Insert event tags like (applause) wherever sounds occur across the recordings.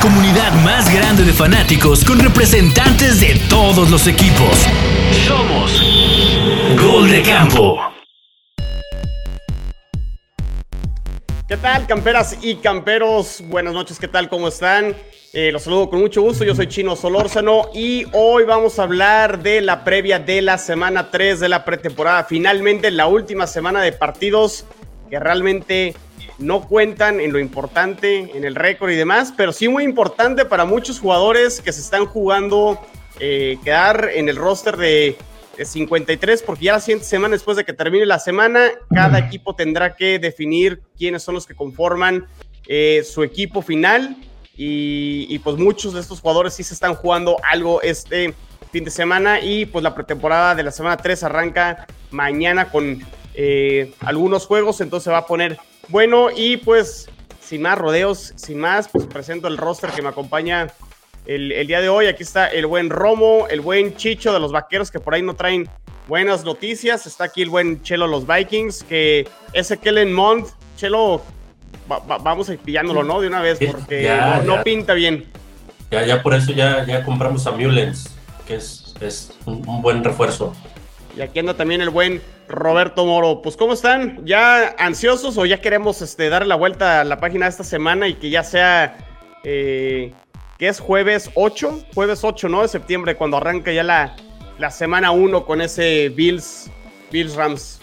comunidad más grande de fanáticos con representantes de todos los equipos. Somos Gol de Campo. ¿Qué tal, camperas y camperos? Buenas noches, ¿qué tal? ¿Cómo están? Eh, los saludo con mucho gusto, yo soy Chino Solórzano y hoy vamos a hablar de la previa de la semana 3 de la pretemporada. Finalmente, la última semana de partidos que realmente no cuentan en lo importante, en el récord y demás, pero sí muy importante para muchos jugadores que se están jugando eh, quedar en el roster de, 53, porque ya la siguiente semana, después de que termine la semana, cada equipo tendrá que definir quiénes son los que conforman eh, su equipo final. Y, pues muchos de estos jugadores sí se están jugando algo este fin de semana. Y pues la pretemporada de la semana 3 arranca mañana con eh, algunos juegos, entonces va a poner bueno, y pues sin más rodeos, sin más, pues presento el roster que me acompaña el, día de hoy. Aquí está el buen Romo, el buen Chicho de los Vaqueros, que por ahí no traen buenas noticias. Está aquí el buen Chelo de los Vikings, que ese Kellen Mond, Chelo, vamos a ir pillándolo, ¿no? De una vez, porque no, pinta bien. Ya, ya por eso ya, ya compramos a Mulens, que es, es un buen refuerzo. Y aquí anda también el buen Roberto Moro. Pues, ¿cómo están? ¿Ya ansiosos o ya queremos este, darle la vuelta a la página esta semana y que ya sea, eh, que es jueves 8? Jueves 8, ¿no? De septiembre, cuando arranca ya la, la semana 1 con ese Bills, Bills Rams.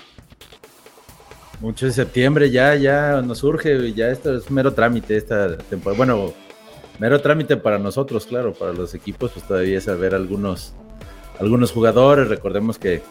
Mucho de septiembre ya, ya nos surge, ya esto es mero trámite esta temporada. Bueno, mero trámite para nosotros, claro, para los equipos, pues todavía es saber algunos algunos jugadores. Recordemos que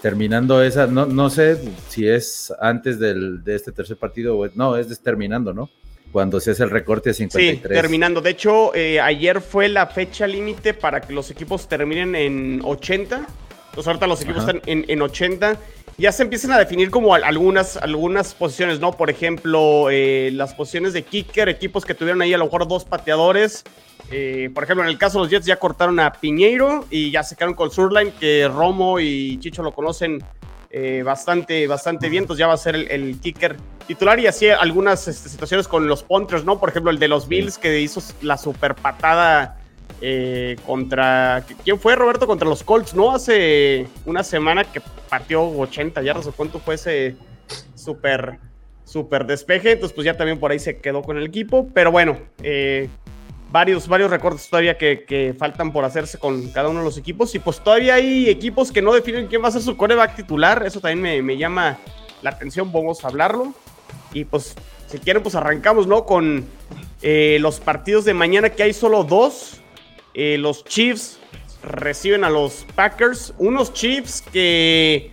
terminando esa, no, no sé si es antes del, de este tercer partido o no, es terminando, ¿no? Cuando se hace el recorte a 53. Sí, terminando. De hecho, eh, ayer fue la fecha límite para que los equipos terminen en 80. Entonces ahorita los equipos están en, en, 80. Ya se empiezan a definir como algunas, algunas posiciones, ¿no? Por ejemplo, eh, las posiciones de kicker, equipos que tuvieron ahí a lo mejor dos pateadores. Eh, por ejemplo, en el caso de los Jets ya cortaron a Piñeiro y ya se quedaron con Surline, que Romo y Chicho lo conocen eh, bastante, bastante bien, entonces ya va a ser el, kicker titular y así algunas este, situaciones con los punters, ¿no? Por ejemplo, el de los Bills que hizo la super patada eh, contra... ¿Quién fue, Roberto? Contra los Colts, ¿no? Hace una semana que partió 80 yardas o cuánto fue ese super, super despeje, entonces pues ya también por ahí se quedó con el equipo, pero bueno, eh, varios, varios recortes todavía que, faltan por hacerse con cada uno de los equipos. Y pues todavía hay equipos que no definen quién va a ser su coreback titular. Eso también me, llama la atención. Vamos a hablarlo. Y pues, si quieren, pues arrancamos, ¿no? Con eh, los partidos de mañana, que hay solo dos. Eh, los Chiefs reciben a los Packers. Unos Chiefs que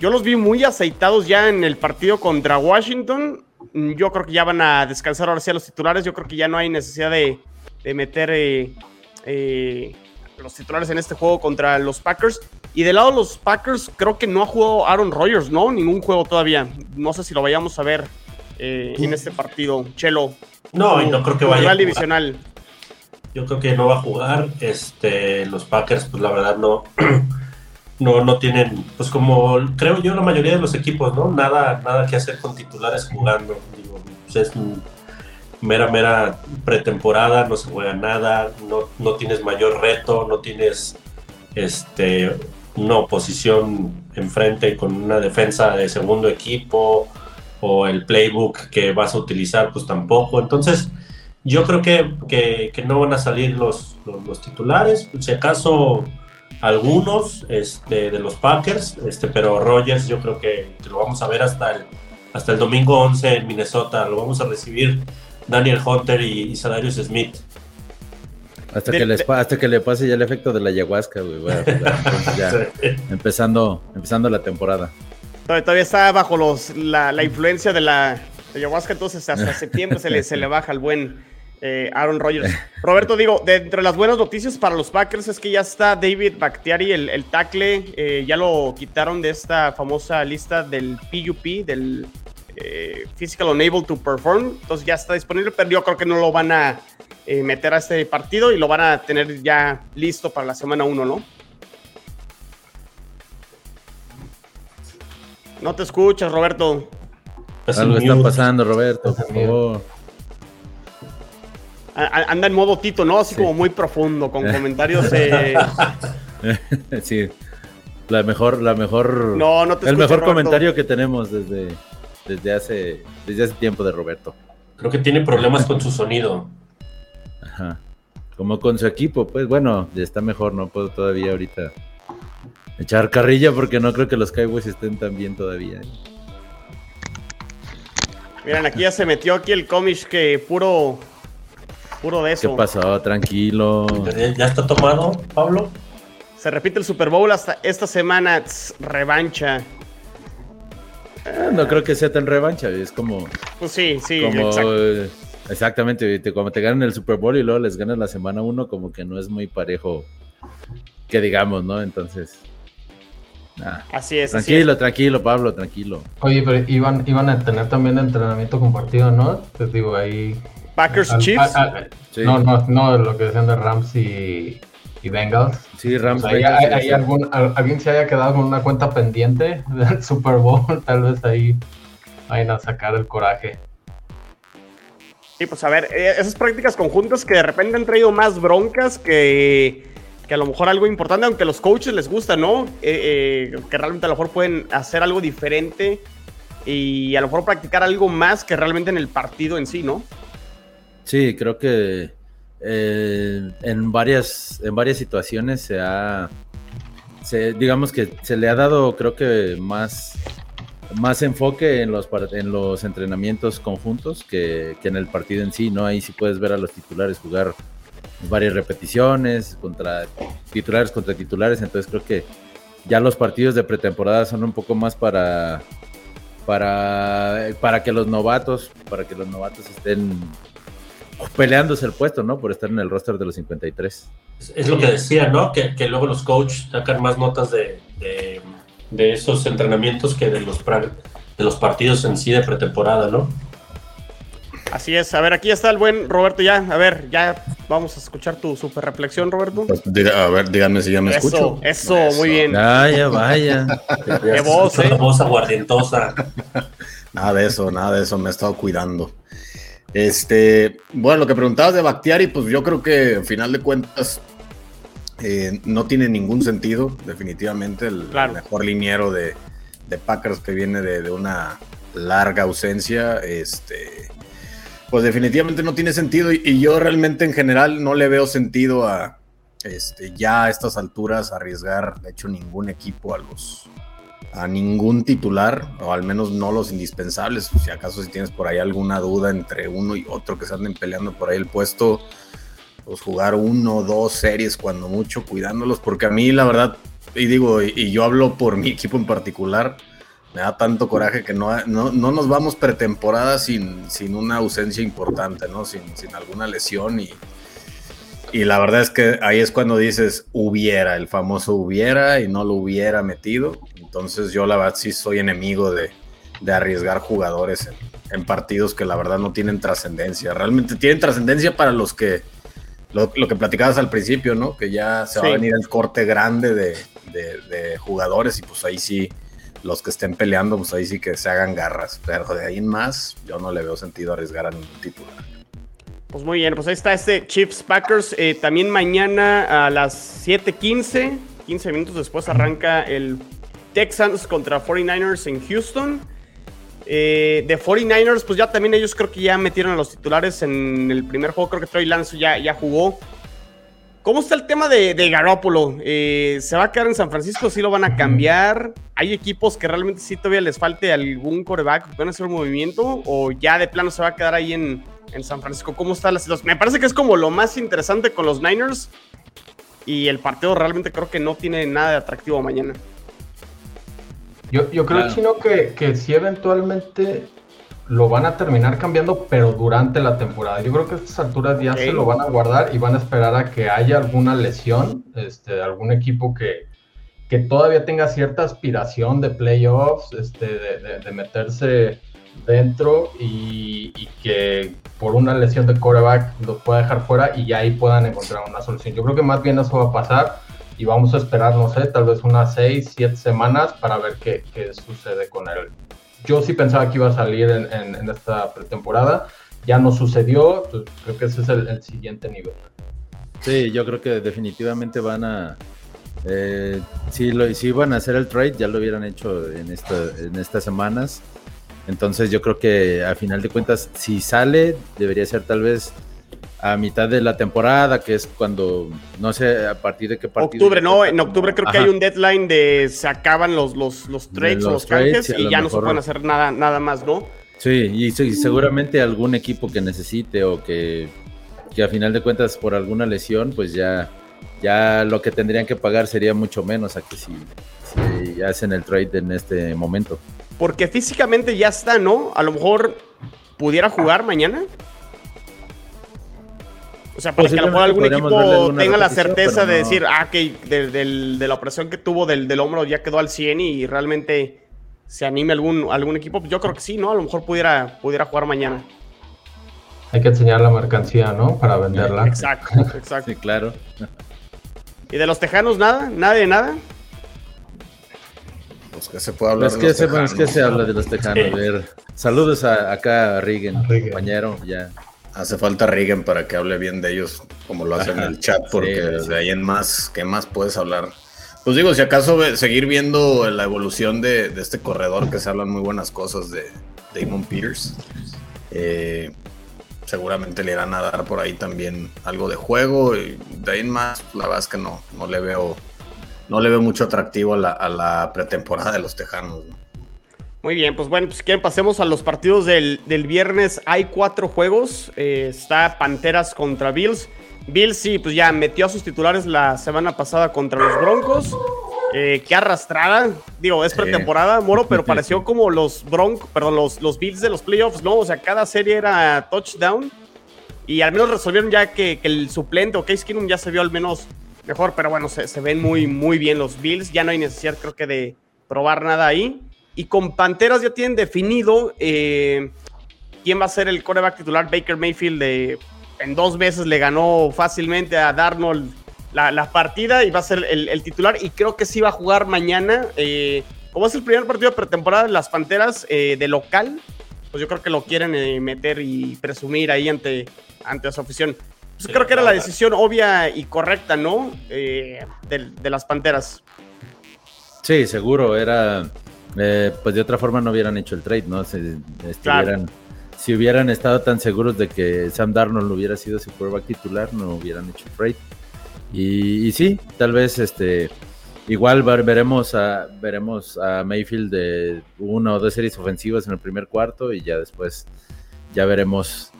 yo los vi muy aceitados ya en el partido contra Washington. Yo creo que ya van a descansar ahora sí a los titulares. Yo creo que ya no hay necesidad de, de meter eh, eh, los titulares en este juego contra los Packers. Y del lado de los Packers, creo que no ha jugado Aaron Rodgers, ¿no? Ningún juego todavía. No sé si lo vayamos a ver eh, en este partido. Chelo. No, no creo que vaya. A divisional. Yo creo que no va a jugar. Este, los Packers, pues la verdad no. (clears throat) No, no tienen, pues como creo yo la mayoría de los equipos, ¿no? Nada, nada que hacer con titulares jugando. Digo, pues es mera, mera pretemporada, no se juega nada, no, no tienes mayor reto, no tienes este, una oposición enfrente con una defensa de segundo equipo o el playbook que vas a utilizar, pues tampoco. Entonces, yo creo que, que, no van a salir los, los, titulares, si acaso algunos este, de los Packers, este, pero Rogers yo creo que, lo vamos a ver hasta el, hasta el domingo 11 en Minnesota, lo vamos a recibir Daniel Hunter y, Sadarius Smith. Hasta que, hasta que le pase ya el efecto de la ayahuasca, güey. ya, (laughs) empezando, empezando la temporada. Todavía está bajo los, la, influencia de la ayahuasca, entonces hasta (laughs) septiembre se le, se le baja al buen eh, Aaron Rodgers. (laughs) Roberto, digo, de entre las buenas noticias para los Packers es que ya está David Bakhtiari, el, el tackle, eh, ya lo quitaron de esta famosa lista del PUP, del eh, physical Unable to Perform. Entonces ya está disponible, pero yo creo que no lo van a eh, meter a este partido y lo van a tener ya listo para la semana 1, ¿no? No te escuchas, Roberto. Algo está pasando, Roberto, por favor. Anda en modo Tito, ¿no? Así como muy profundo, con comentarios. Eh... (laughs) sí. La mejor, la mejor. No, no te El mejor comentario que tenemos desde, desde hace, desde hace tiempo de Roberto. Creo que tiene problemas con su sonido. Ajá. Como con su equipo, pues bueno, está mejor, no puedo todavía ahorita echar carrilla porque no creo que los Cowboys estén tan bien todavía. ¿eh? Miren, aquí ya se metió aquí el cómic que puro puro de eso. ¿Qué pasó? Tranquilo. ¿Ya está tomado, Pablo? Se repite el Super Bowl hasta esta semana, revancha. no creo que sea tan revancha, es como. Pues sí, sí, Exactamente, como te ganan el Super Bowl y luego les ganan la semana uno, como que no es muy parejo que digamos, ¿no? Entonces. así es. Tranquilo, tranquilo, Pablo, tranquilo. Oye, pero iban, iban a tener también entrenamiento compartido, ¿no? Te digo, ahí. Packers Chiefs. No, no, no, lo que decían de Rams y, y Bengals. Sí, Rams. hay, hay algún, alguien se haya quedado con una cuenta pendiente (laughs) del Super Bowl, tal vez ahí vayan a sacar el coraje. Sí, pues a ver, eh, esas prácticas conjuntas que de repente han traído más broncas que, que a lo mejor algo importante, aunque a los coaches les gusta, ¿no? Eh, eh, que realmente a lo mejor pueden hacer algo diferente y a lo mejor practicar algo más que realmente en el partido en sí, ¿no? Sí, creo que en, varias, en varias situaciones se ha, digamos que se le ha dado, creo que más más enfoque en los, en los entrenamientos conjuntos que, en el partido en sí, ¿no? Ahí sí puedes ver a los titulares jugar varias repeticiones contra titulares contra titulares, entonces creo que ya los partidos de pretemporada son un poco más para para para que los novatos, para que los novatos estén peleándose el puesto, ¿no? Por estar en el roster de los 53. Es, lo que decía, ¿no? Que, luego los coaches sacan más notas de de esos entrenamientos que de los, de los partidos en sí de pretemporada, ¿no? Así es, a ver, aquí está el buen Roberto ya, a ver, ya vamos a escuchar tu super reflexión, Roberto. Pues, a ver, díganme si ya me escucho. Eso, muy bien. Vaya, vaya. Qué voz, ¿eh? voz aguardientosa. nada de eso, nada de eso, me he estado cuidando. Este, bueno, lo que preguntabas de Bactiari, pues yo creo que al final de cuentas eh, no tiene ningún sentido, definitivamente, el mejor liniero de, Packers que viene de, una larga ausencia, este, pues definitivamente no tiene sentido y, yo realmente en general no le veo sentido a este, ya a estas alturas arriesgar, de hecho, ningún equipo a los a ningún titular, o al menos no los indispensables, si acaso si tienes por ahí alguna duda entre uno y otro que se anden peleando por ahí el puesto, pues jugar uno o dos series cuando mucho, cuidándolos, porque a mí la verdad, y digo, y, yo hablo por mi equipo en particular, me da tanto coraje que no, no, nos vamos pretemporada sin, sin una ausencia importante, ¿no? Sin, sin alguna lesión y, y la verdad es que ahí es cuando dices hubiera, el famoso hubiera y no lo hubiera metido. Entonces yo la verdad sí soy enemigo de, de arriesgar jugadores en, en, partidos que la verdad no tienen trascendencia. Realmente tienen trascendencia para los que lo, que platicabas al principio, ¿no? Que ya se va a venir el corte grande de, jugadores y pues ahí sí, los que estén peleando, pues ahí sí que se hagan garras. Pero de ahí en más, yo no le veo sentido arriesgar a ningún titular. Pues muy bien, pues ahí está este Chiefs Packers. Eh, también mañana a las 7:15, 15 minutos después arranca el Texans contra 49ers en Houston. Eh, de 49ers, pues ya también ellos creo que ya metieron a los titulares en el primer juego. Creo que Troy Lance ya, ya jugó. ¿Cómo está el tema de, de Garópolo? Eh, ¿Se va a quedar en San Francisco? ¿Sí lo van a cambiar? ¿Hay equipos que realmente sí todavía les falte algún coreback que puedan hacer un movimiento? ¿O ya de plano se va a quedar ahí en, en San Francisco? ¿Cómo está la situación? Me parece que es como lo más interesante con los Niners. Y el partido realmente creo que no tiene nada de atractivo mañana. Yo, yo creo, Chino, que, que sí eventualmente lo van a terminar cambiando, pero durante la temporada. Yo creo que a estas alturas ya se lo van a guardar y van a esperar a que haya alguna lesión este, de algún equipo que, que todavía tenga cierta aspiración de playoffs, este, de, de, meterse dentro y, y, que por una lesión de quarterback lo pueda dejar fuera y ya ahí puedan encontrar una solución. Yo creo que más bien eso va a pasar y vamos a esperar, no sé, tal vez unas seis, siete semanas para ver qué, qué sucede con él. Yo sí pensaba que iba a salir en, en, esta pretemporada. ya no sucedió, pues, creo que ese es el, siguiente nivel. Sí, yo creo que definitivamente van a, eh, si, lo, si iban a hacer el trade, ya lo hubieran hecho en, esta, en estas semanas. Entonces yo creo que a final de cuentas, si sale, debería ser tal vez a mitad de la temporada, que es cuando, no sé, a partir de qué partido. Octubre, ¿no? En octubre creo que hay un deadline de se acaban los, los, los trades o los canjes y, ya no se pueden hacer nada, nada más, ¿no? Sí, y, seguramente algún equipo que necesite o que, que a final de cuentas por alguna lesión, pues ya, ya lo que tendrían que pagar sería mucho menos a que si, si hacen el trade en este momento. Porque físicamente ya está, ¿no? A lo mejor pudiera jugar mañana. O sea, para que a lo mejor algún equipo tenga la certeza de decir, ah, que de, la operación que tuvo del, del, hombro ya quedó al 100 y realmente se anime algún, algún equipo. Yo creo que sí, ¿no? A lo mejor pudiera, pudiera jugar mañana. Hay que enseñar la mercancía, ¿no? Para venderla. Exacto, (laughs) exacto. sí, claro. ¿Y de los tejanos nada? ¿Nada de nada? Pues que se puede hablar pues de los tejanos. que se habla de los tejanos. A ver, saludos a, acá a Rigen, compañero, ya. Hace falta Regan para que hable bien de ellos, como lo hace en el chat, porque de ahí en más, ¿qué más puedes hablar? Pues digo, si acaso seguir viendo la evolución de, este corredor, que se hablan muy buenas cosas de Damon Peters, eh, seguramente le irán a dar por ahí también algo de juego, y de ahí en más, la verdad es que no, no le veo, no le veo mucho atractivo a la, pretemporada de los Tejanos. Muy bien, pues bueno, pues quieren pasemos a los partidos del, viernes. Hay cuatro juegos. Eh, está Panteras contra Bills. Bills sí, pues ya metió a sus titulares la semana pasada contra los Broncos. Eh, qué arrastrada. Digo, es pretemporada, Moro, pero (laughs) pareció como los Broncos, perdón, los, los Bills de los playoffs, ¿no? O sea, cada serie era touchdown. Y al menos resolvieron ya que, el suplente o Case Keenum ya se vio al menos mejor, pero bueno, se, se, ven muy, muy bien los Bills. Ya no hay necesidad, creo que, de probar nada ahí. Y con Panteras ya tienen definido eh, quién va a ser el coreback titular. Baker Mayfield de, en dos veces le ganó fácilmente a Darnold la, partida y va a ser el, titular. Y creo que sí va a jugar mañana. Eh, como es el primer partido de pretemporada de las Panteras eh, de local, pues yo creo que lo quieren meter y presumir ahí ante, ante su afición. Pues creo que era la decisión obvia y correcta, ¿no? de, de las Panteras. Sí, seguro, era eh, pues de otra forma no hubieran hecho el trade, ¿no? Si, si hubieran estado tan seguros de que Sam Darnold hubiera sido su quarterback titular, no hubieran hecho el trade. Y, sí, tal vez este igual veremos a veremos a Mayfield de una o dos series ofensivas en el primer cuarto y ya después ya veremos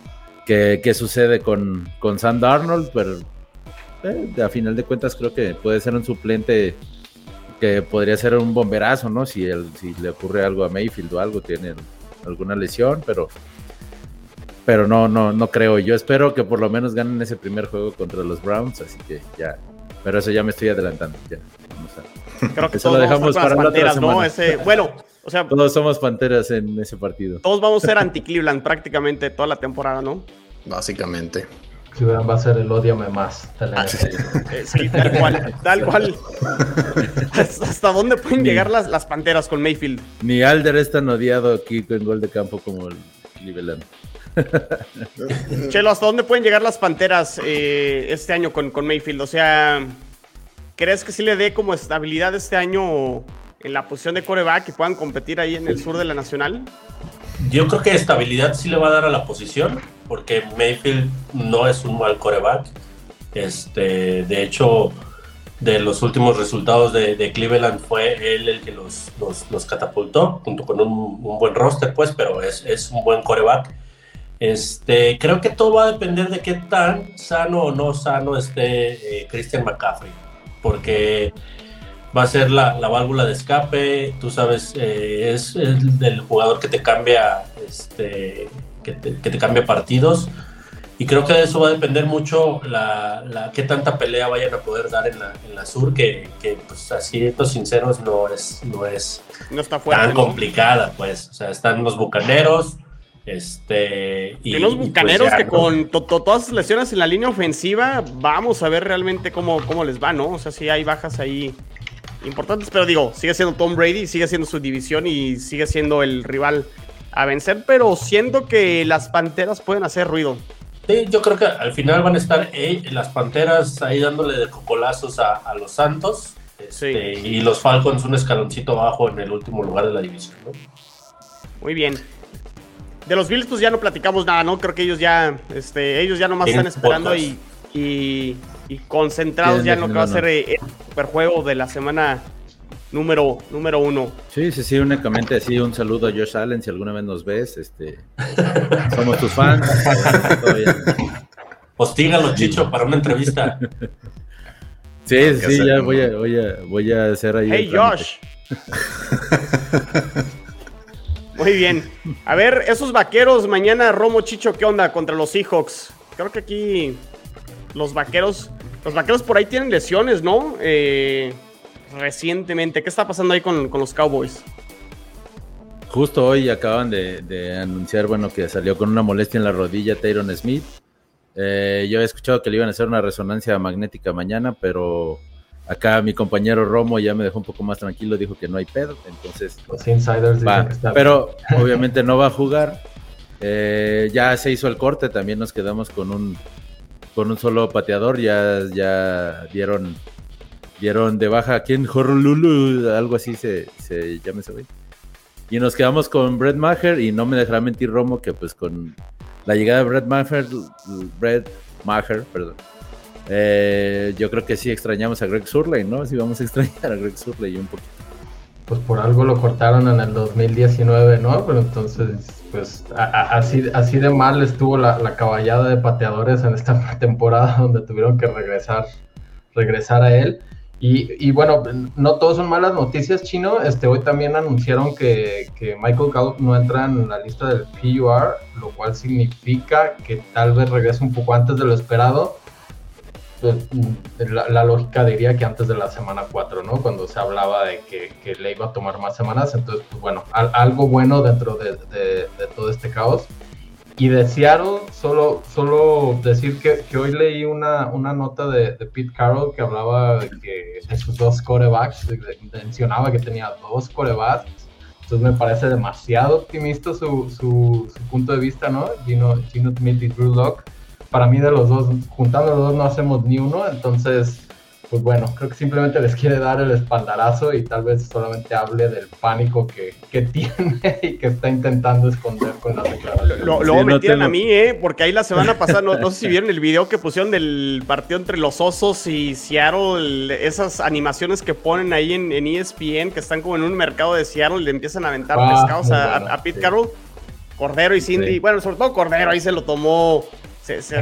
qué, sucede con, con Sam Darnold, pero eh, a final de cuentas creo que puede ser un suplente que podría ser un bomberazo, ¿no? Si, él, si le ocurre algo a Mayfield o algo, tiene alguna lesión, pero, pero no, no, no creo. Yo espero que por lo menos ganen ese primer juego contra los Browns, así que ya, pero eso ya me estoy adelantando. Ya, vamos a, Creo que eso lo dejamos para la otra ¿no? Ese, bueno, o sea, todos somos panteras en ese partido. Todos vamos a ser anti-Cleveland prácticamente toda la temporada, ¿no? Básicamente va a ser el odiame más. Ah, sí. tal cual, tal cual. (laughs) ¿Hasta dónde pueden llegar las, las panteras con Mayfield? Ni Alder es tan odiado aquí con gol de campo como el Cleveland. (laughs) Chelo, ¿hasta dónde pueden llegar las panteras eh, este año con, con Mayfield? O sea, ¿crees que sí le dé como estabilidad este año en la posición de coreback y puedan competir ahí en el sur de la Nacional? Yo creo que estabilidad sí le va a dar a la posición, porque Mayfield no es un mal coreback. Este, de hecho, de los últimos resultados de, Cleveland fue él el que los, los, catapultó, junto con un, buen roster, pues, pero es, es, un buen coreback. Este, creo que todo va a depender de qué tan sano o no sano esté eh, Christian McCaffrey, porque va a ser la, válvula de escape, tú sabes, eh, es el del jugador que te cambia, este, que te, cambia partidos. Y creo que de eso va a depender mucho la, la qué tanta pelea vayan a poder dar en la, en la sur, que, que pues así, estos sinceros, no es, no es no está tan complicada, pues. O sea, están los bucaneros, este, y, los pues, bucaneros que con todas las lesiones en la línea ofensiva, vamos a ver realmente cómo, cómo les va, ¿no? O sea, si hay bajas ahí importantes, pero digo, sigue siendo Tom Brady, sigue siendo su división y sigue siendo el rival a vencer, pero siento que las Panteras pueden hacer ruido. Sí, yo creo que al final van a estar eh, las Panteras ahí dándole de cocolazos a, los Santos. Este, y los Falcons un escaloncito abajo en el último lugar de la división. Muy bien. De los Bills, pues ya no platicamos nada, ¿no? Creo que ellos ya, este, ellos ya nomás están esperando y, y, concentrados ya en lo que va a ser el superjuego de la semana número, número uno. Sí, sí, sí, únicamente así un saludo a Josh Allen, si alguna vez nos ves, este, (laughs) somos tus fans. Hostígalo, Chicho, para una entrevista. Sí, sí, ya voy a, voy, a, voy a hacer ahí. Hey, Josh. Muy bien. A ver, esos vaqueros, mañana Romo Chicho, ¿qué onda contra los Seahawks? Creo que aquí los vaqueros, los vaqueros por ahí tienen lesiones, ¿no? Eh, recientemente. ¿Qué está pasando ahí con, los Cowboys? Justo hoy acaban de, anunciar, bueno, que salió con una molestia en la rodilla Tyron Smith. Eh, yo he escuchado que le iban a hacer una resonancia magnética mañana, pero acá mi compañero Romo ya me dejó un poco más tranquilo, dijo que no hay pedo, entonces... Los insiders va, Pero (laughs) obviamente no va a jugar. Eh, ya se hizo el corte, también nos quedamos con un, con un solo pateador, ya, ya dieron dieron de baja aquí en Horrolulu, algo así se, se llama ese güey. Y nos quedamos con Brett Maher y no me dejará mentir Romo que pues con la llegada de Brett Maher, Brett Maher, perdón, eh, yo creo que sí extrañamos a Greg Surley, ¿no? Sí vamos a extrañar a Greg Surley un poquito. Pues por algo lo cortaron en el 2019, ¿no? Pero entonces, pues así, así de mal estuvo la, la caballada de pateadores en esta (laughs) temporada donde tuvieron que regresar, regresar a él. Y, bueno, no todos son malas noticias, Chino. Este, hoy también anunciaron que, Michael Gallup no entra en la lista del PUR, lo cual significa que tal vez regrese un poco antes de lo esperado. Pues, mm, la, lógica diría que antes de la semana 4, ¿no? Cuando se hablaba de que, le iba a tomar más semanas. Entonces, pues bueno, algo bueno dentro de todo este caos. Y de Seattle, solo, solo decir que, hoy leí una, una nota de, Pete Carroll que hablaba de, que, de sus dos corebacks, mencionaba que tenía dos corebacks. Entonces me parece demasiado optimista su, su, punto de vista, ¿no? Gino, Gino Smith y Drew Locke. Para mí de los dos, juntando los dos no hacemos ni uno, entonces pues bueno, creo que simplemente les quiere dar el espaldarazo y tal vez solamente hable del pánico que, (laughs) tiene y que está intentando esconder con la declaración. Luego me tiran a mí, ¿eh? Porque ahí la semana pasada, no, sé si vieron el video que pusieron del partido entre los Osos y Seattle, esas animaciones que ponen ahí en, ESPN, que están como en un mercado de Seattle y le empiezan a aventar ah, pescados a, Pete Carroll. Cordero y Cindy, bueno, sobre todo Cordero, ahí se lo tomó. Se, se,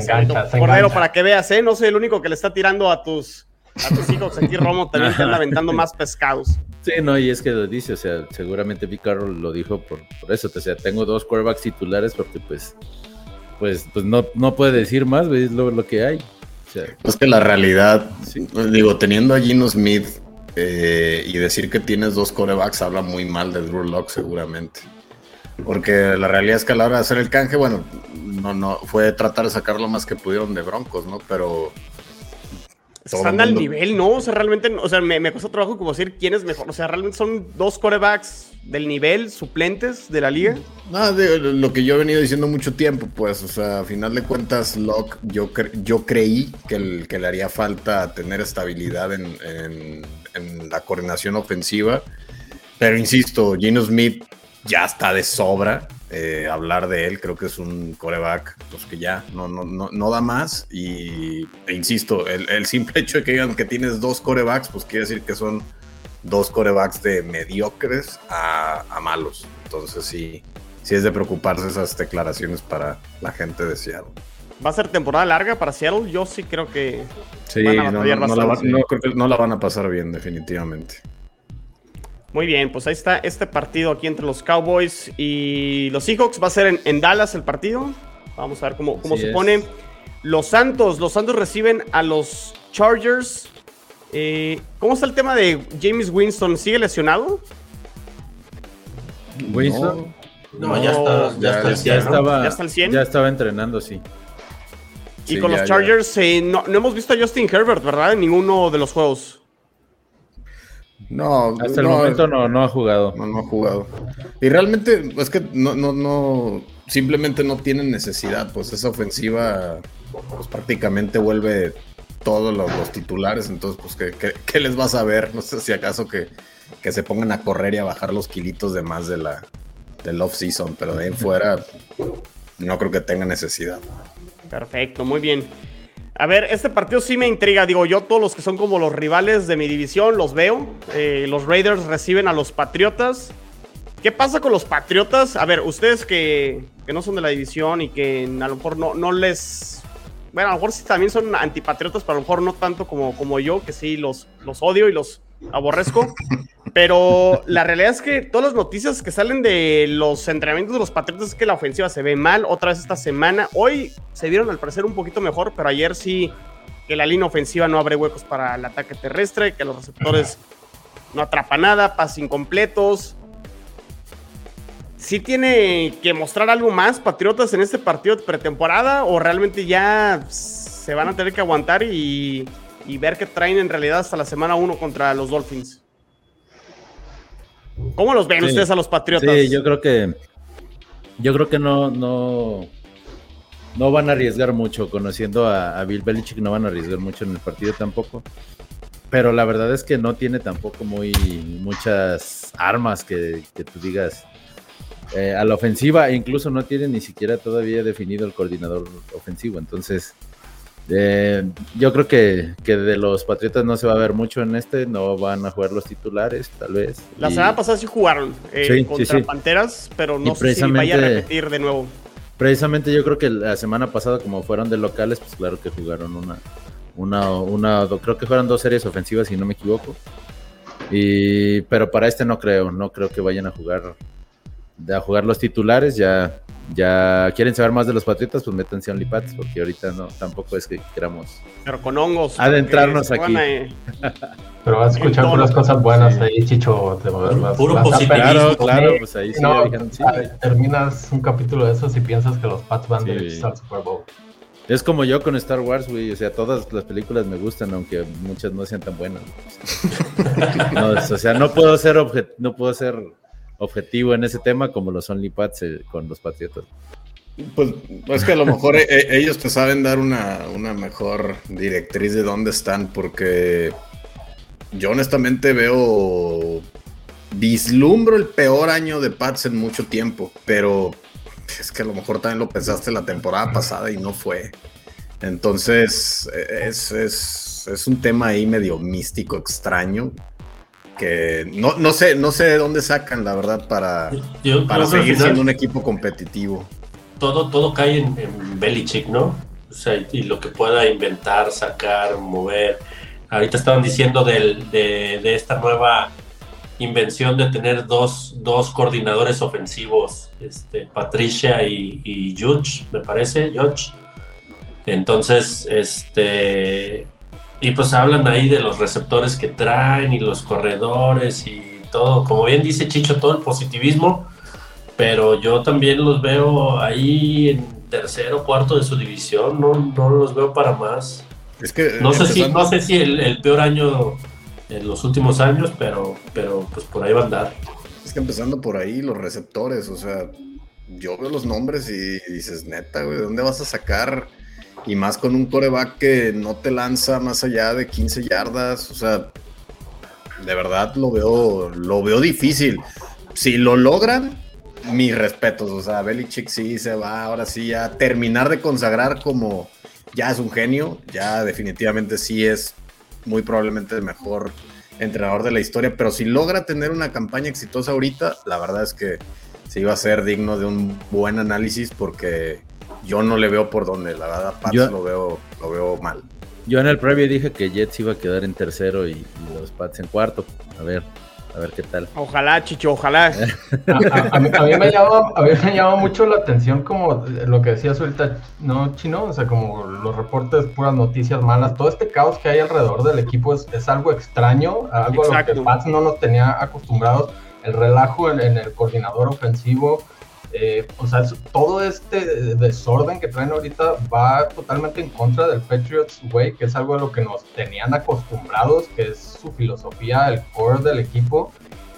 Cordero, para que veas, ¿eh? No soy el único que le está tirando a tus a tus hijos aquí Romo también están aventando (laughs) más pescados. Sí, no, y es que lo dice, o sea, seguramente Pete Carroll lo dijo por, por eso, o sea, tengo dos quarterbacks titulares porque pues, pues, pues no, no puede decir más, es lo, lo que hay. es que la realidad, digo, teniendo a Gino Smith eh, y decir que tienes dos corebacks habla muy mal de Drew Locke seguramente. Porque la realidad es que a la hora de hacer el canje, bueno, no, no, fue tratar de sacar lo más que pudieron de Broncos, ¿no? Pero están al nivel, ¿no? O sea, realmente, o sea, me, me cuesta trabajo como decir quién es mejor. O sea, realmente son dos corebacks del nivel, suplentes de la liga. Nada, de lo que yo he venido diciendo mucho tiempo, pues, o sea, a final de cuentas, Locke, yo, yo creí que, que le haría falta tener estabilidad en, en la coordinación ofensiva. Pero insisto, Gino Smith ya está de sobra. Eh, hablar de él. Creo que es un coreback pues, que ya no, no, no, da más. Y e insisto, el, simple (laughs) hecho de que digan que tienes dos corebacks, pues quiere decir que son dos corebacks de mediocres a, malos. Entonces sí, sí es de preocuparse esas declaraciones para la gente de Seattle. ¿Va a ser temporada larga para Seattle? Yo sí creo que van a no, no la van a pasar bien, definitivamente. Muy bien, pues ahí está este partido aquí entre los Cowboys y los Seahawks. Va a ser en, Dallas el partido. Vamos a ver cómo, cómo se pone. Los Santos, los Santos reciben a los Chargers. Eh, ¿Cómo está el tema de James Winston? ¿Sigue lesionado? Winston. No, ya, está, ya, está, estaba, ya está al 100. Ya estaba entrenando, sí. Y con los Chargers, eh, no, no hemos visto a Justin Herbert, ¿verdad? En ninguno de los juegos. No, hasta el momento no, no ha jugado. No, no ha jugado. Y realmente es que no, no, no, simplemente no tienen necesidad, pues esa ofensiva pues prácticamente vuelve todos los, titulares, entonces pues ¿qué, ¿qué, les vas a ver? No sé si acaso que, que, se pongan a correr y a bajar los kilitos de más de la del off-season, pero de ahí en fuera no creo que tenga necesidad. Perfecto, muy bien. A ver, este partido sí me intriga. Digo, yo todos los que son como los rivales de mi división los veo. Eh, los Raiders reciben a los Patriotas. ¿Qué pasa con los Patriotas? A ver, ustedes que, que no son de la división y que a lo mejor no, no les... Bueno, a lo mejor sí también son antipatriotas, pero a lo mejor no tanto como, como yo, que sí los, los odio y los aborrezco. Pero la realidad es que todas las noticias que salen de los entrenamientos de los Patriotas es que la ofensiva se ve mal otra vez esta semana. Hoy se vieron al parecer un poquito mejor, pero ayer sí que la línea ofensiva no abre huecos para el ataque terrestre, que los receptores no atrapan nada, pases incompletos. ¿Sí tiene que mostrar algo más Patriotas en este partido de pretemporada o realmente ya se van a tener que aguantar y, y ver qué traen en realidad hasta la semana 1 contra los Dolphins? ¿Cómo los ven ustedes a los Patriotas? Sí, yo creo que yo creo que no, no, no van a arriesgar mucho. Conociendo a, Bill Belichick, no van a arriesgar mucho en el partido tampoco. Pero la verdad es que no tiene tampoco muy muchas armas que, tú digas eh, a la ofensiva. Incluso no tiene ni siquiera todavía definido el coordinador ofensivo. Entonces, eh, yo creo que, que, de los Patriotas no se va a ver mucho en este, no van a jugar los titulares, tal vez. La semana pasada sí jugaron eh, contra Panteras, pero no sé si vaya a repetir de nuevo. Precisamente yo creo que la semana pasada, como fueron de locales, pues claro que jugaron una, una, una, creo que fueron dos series ofensivas, si no me equivoco. Y, pero para este no creo, no creo que vayan a jugar, a jugar los titulares, ya ya quieren saber más de los patriotas, pues métanse a OnlyPats, porque ahorita no, tampoco es que queramos. Pero con hongos. Adentrarnos aquí. (laughs) Pero vas a escuchar puras cosas buenas ahí, Chicho. Puro positivismo. Claro, claro, pues ahí sí, Terminas un capítulo de esos y piensas que los Pats van derechos al Super Bowl. Es como yo con Star Wars, güey. O sea, todas las películas me gustan, aunque muchas no sean tan buenas. (laughs) o sea, no puedo ser no puedo ser objetivo en ese tema como los OnlyPads eh, con los Patriotas. Pues es que a lo mejor eh, eh, ellos te saben dar una, mejor directriz de dónde están, porque yo honestamente veo, vislumbro el peor año de Pats en mucho tiempo, pero es que a lo mejor también lo pensaste la temporada pasada y no fue. Entonces es, es, es un tema ahí medio místico, extraño, que no, no sé, no sé de dónde sacan, la verdad, para, para seguir siendo un equipo competitivo. Todo, todo cae en, en Belichick, ¿no? O sea, y lo que pueda inventar, sacar, mover. Ahorita estaban diciendo del, de, de, esta nueva invención de tener dos, dos coordinadores ofensivos, este, Patricia y, y me parece, Judge. Entonces, este, y pues hablan ahí de los receptores que traen y los corredores y todo. Como bien dice Chicho, todo el positivismo. Pero yo también los veo ahí en tercero, cuarto de su división. No, no los veo para más. Es que no sé si, no sé si el, peor año en los últimos años, pero, pero pues por ahí va a andar. Es que empezando por ahí, los receptores, o sea, yo veo los nombres y dices, neta, güey, ¿de dónde vas a sacar? Y más con un coreback que no te lanza más allá de 15 yardas. O sea, de verdad lo veo, lo veo difícil. Si lo logran, mis respetos. O sea, Belichick sí se va ahora sí a terminar de consagrar como ya es un genio. Ya definitivamente sí es muy probablemente el mejor entrenador de la historia. Pero si logra tener una campaña exitosa ahorita, la verdad es que sí va a ser digno de un buen análisis porque yo no le veo por dónde, la verdad, Pats lo veo, lo veo mal. Yo en el previo dije que Jets iba a quedar en tercero y, los Pats en cuarto. A ver, a ver qué tal. Ojalá, Chicho, ojalá. (laughs) a, mí, me llama, a, mí, me llama, mucho la atención como lo que decías ahorita, ¿no, Chino? O sea, como los reportes, puras noticias malas. Todo este caos que hay alrededor del equipo es, es algo extraño, algo a lo que Pats no nos tenía acostumbrados. El relajo en, en el coordinador ofensivo, eh, o sea, todo este desorden que traen ahorita va totalmente en contra del Patriots Way, que es algo a lo que nos tenían acostumbrados, que es su filosofía, el core del equipo.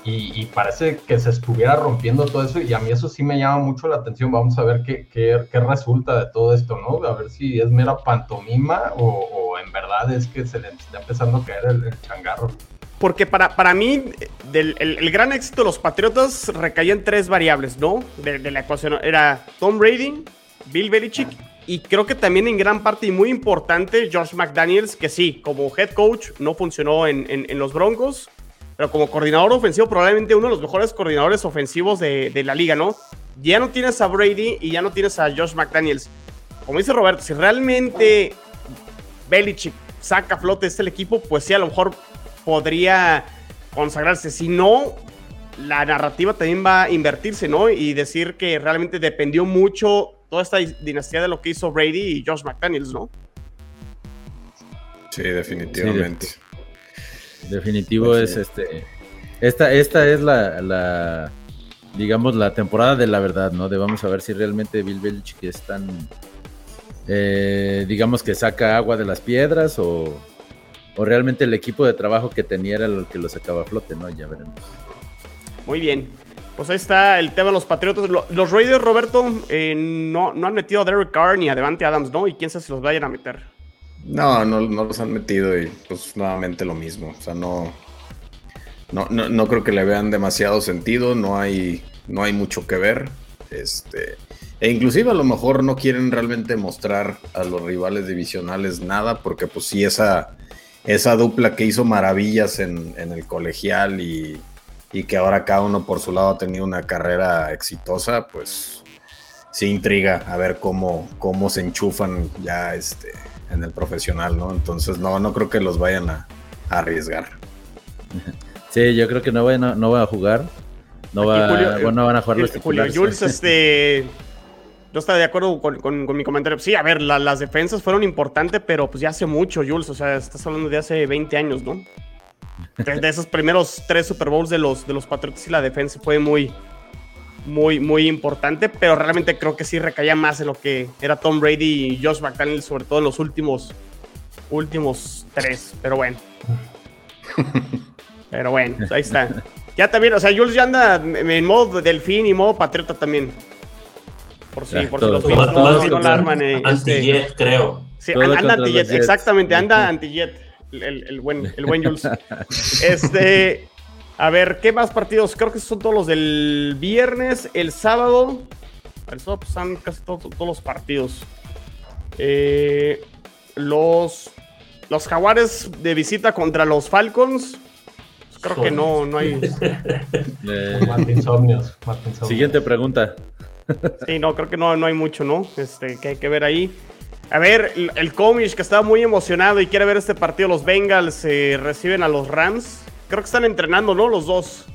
Y, parece que se estuviera rompiendo todo eso y a mí eso sí me llama mucho la atención. Vamos a ver qué, qué, qué resulta de todo esto, ¿no? A ver si es mera pantomima o, en verdad es que se le está empezando a caer el, changarro. Porque para, para mí, del, el, gran éxito de los Patriotas recaía en tres variables, ¿no? De, la ecuación. Era Tom Brady, Bill Belichick y creo que también en gran parte y muy importante George McDaniels, que sí, como head coach no funcionó en, en, los Broncos pero como coordinador ofensivo, probablemente uno de los mejores coordinadores ofensivos de, la liga, ¿no? Ya no tienes a Brady y ya no tienes a Josh McDaniels. Como dice Roberto, si realmente Belichick saca a flote este equipo, pues sí, a lo mejor podría consagrarse. Si no, la narrativa también va a invertirse, ¿no? Y decir que realmente dependió mucho toda esta dinastía de lo que hizo Brady y Josh McDaniels, ¿no? Sí, definitivamente. Definitivo pues es este. Esta, esta es la, digamos, la temporada de la verdad, ¿no? De vamos a ver si realmente Bill Belichick es tan, eh, digamos que saca agua de las piedras o, o, realmente el equipo de trabajo que tenía era el que lo sacaba a flote, ¿no? Ya veremos. Muy bien. Pues ahí está el tema de los Patriotas. Los Raiders, Roberto, eh, no, no han metido a Derek Carr ni a Devante Adams, ¿no? Y quién sabe si los vayan a meter. No, no, no los han metido y pues nuevamente lo mismo. O sea, no, no, no, creo que le vean demasiado sentido, no hay, no hay mucho que ver. Este, e inclusive a lo mejor no quieren realmente mostrar a los rivales divisionales nada, porque pues sí, esa, esa dupla que hizo maravillas en, el colegial y, y, que ahora cada uno por su lado ha tenido una carrera exitosa, pues sí intriga a ver cómo, cómo se enchufan ya este en el profesional, ¿no? Entonces, no, no creo que los vayan a, arriesgar. Sí, yo creo que no van a, no van a jugar. No, va, bueno, van a jugar los Julio Jules, este. (laughs) Yo estaba de acuerdo con, mi comentario. Sí, a ver, las defensas fueron importantes, pero pues ya hace mucho, Jules. O sea, estás hablando de hace 20 años, ¿no? De, esos primeros tres Super Bowls de los, de los Patriots y la defensa fue muy, muy, muy importante, pero realmente creo que sí recaía más en lo que era Tom Brady y Josh McDaniel, sobre todo en los últimos, últimos tres. Pero bueno. (laughs) Pero bueno, pues ahí está. Ya también, o sea, Jules ya anda en modo delfín y modo patriota también. Por si, por si los más, no la arman. Eh, anti-jet, este. creo. Sí, anda anti-jet, exactamente, anda anti-jet. El, el, buen, el buen Jules. (laughs) este. A ver, ¿qué más partidos? Creo que son todos los del viernes, el sábado. El sábado pues, están casi todos los partidos. Eh, los, los Jaguares de visita contra los Falcons. Pues, creo que no, no hay. (laughs) Siguiente pregunta. Sí, no, creo que no, no hay mucho, ¿no? Este, que hay que ver ahí. A ver, el, el Comish que estaba muy emocionado y quiere ver este partido. Los Bengals eh, reciben a los Rams. Creo que están entrenando, ¿no? Los dos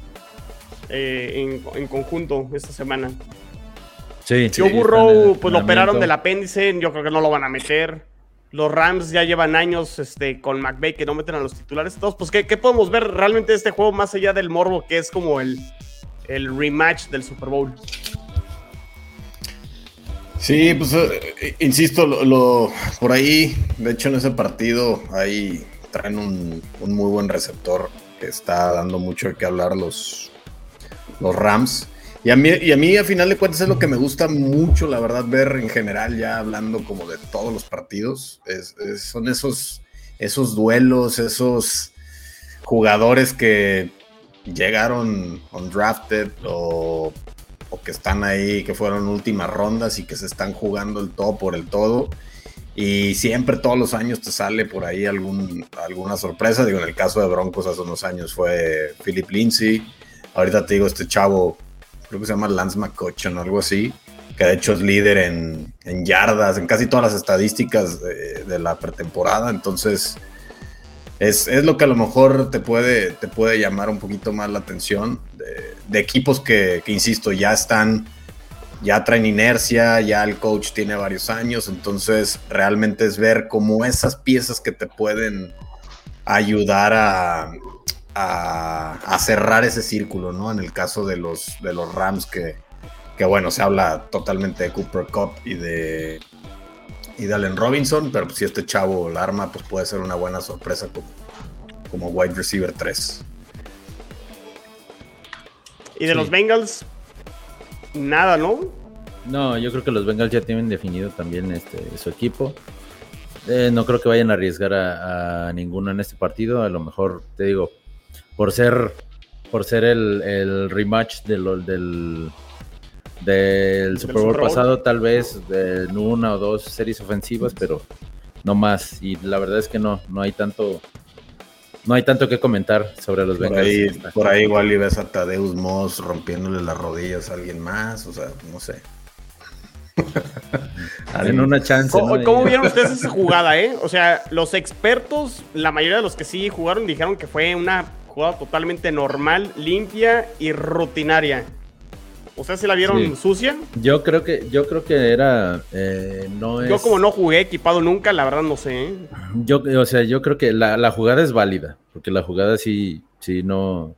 eh, en, conjunto esta semana. Sí. Joe Burrow, pues lo operaron del apéndice. Yo creo que no lo van a meter. Los Rams ya llevan años este, con McVay que no meten a los titulares. Entonces, pues, ¿qué, podemos ver realmente de este juego más allá del morbo que es como el, el rematch del Super Bowl? Sí, pues, eh, insisto, lo, por ahí, de hecho, en ese partido, ahí traen un, un muy buen receptor que está dando mucho qué hablar los, los Rams. Y a, mí, y a mí, final de cuentas, es lo que me gusta mucho, la verdad, ver en general, ya hablando como de todos los partidos. Es, son esos, esos duelos, esos jugadores que llegaron undrafted o, o que están ahí, que fueron últimas rondas y que se están jugando el todo por el todo y siempre todos los años te sale por ahí alguna sorpresa. Digo, en el caso de Broncos hace unos años fue Philip Lindsay. Ahorita te digo, este chavo, creo que se llama Lance McCutcheon o algo así, que de hecho es líder en, yardas, en casi todas las estadísticas de, la pretemporada. Entonces, es, lo que a lo mejor te puede, te puede llamar un poquito más la atención de, equipos que, insisto, ya están ya traen inercia, ya el coach tiene varios años, entonces realmente es ver cómo esas piezas que te pueden ayudar a, a, cerrar ese círculo, ¿no? En el caso de los, de los Rams que, que bueno, se habla totalmente de Cooper Cup y de, y de Allen Robinson, pero pues, si este chavo la arma, pues puede ser una buena sorpresa como, como wide receiver 3. Y de los Bengals, nada, ¿no? No, yo creo que los Bengals ya tienen definido también este, su equipo. Eh, no creo que vayan a arriesgar a, ninguno en este partido. A lo mejor, te digo, por ser por ser el, rematch del, del, del Super Bowl pasado, tal vez en una o dos series ofensivas, pero no más. Y la verdad es que no, no hay tanto, no hay tanto que comentar sobre los Bengals. Ahí, por ahí igual y ves a Tadeus Moss rompiéndole las rodillas a alguien más, o sea, no sé. (laughs) en una chance. ¿Cómo, vieron ustedes (laughs) esa jugada, eh? O sea, los expertos, la mayoría de los que sí jugaron, dijeron que fue una jugada totalmente normal, limpia y rutinaria. ¿Ustedes se la vieron sucia? Yo creo que, yo creo que era. Eh, no yo, como no jugué equipado nunca, la verdad no sé. ¿eh? Yo, o sea, yo creo que la, la, jugada es válida. Porque la jugada sí, sí no.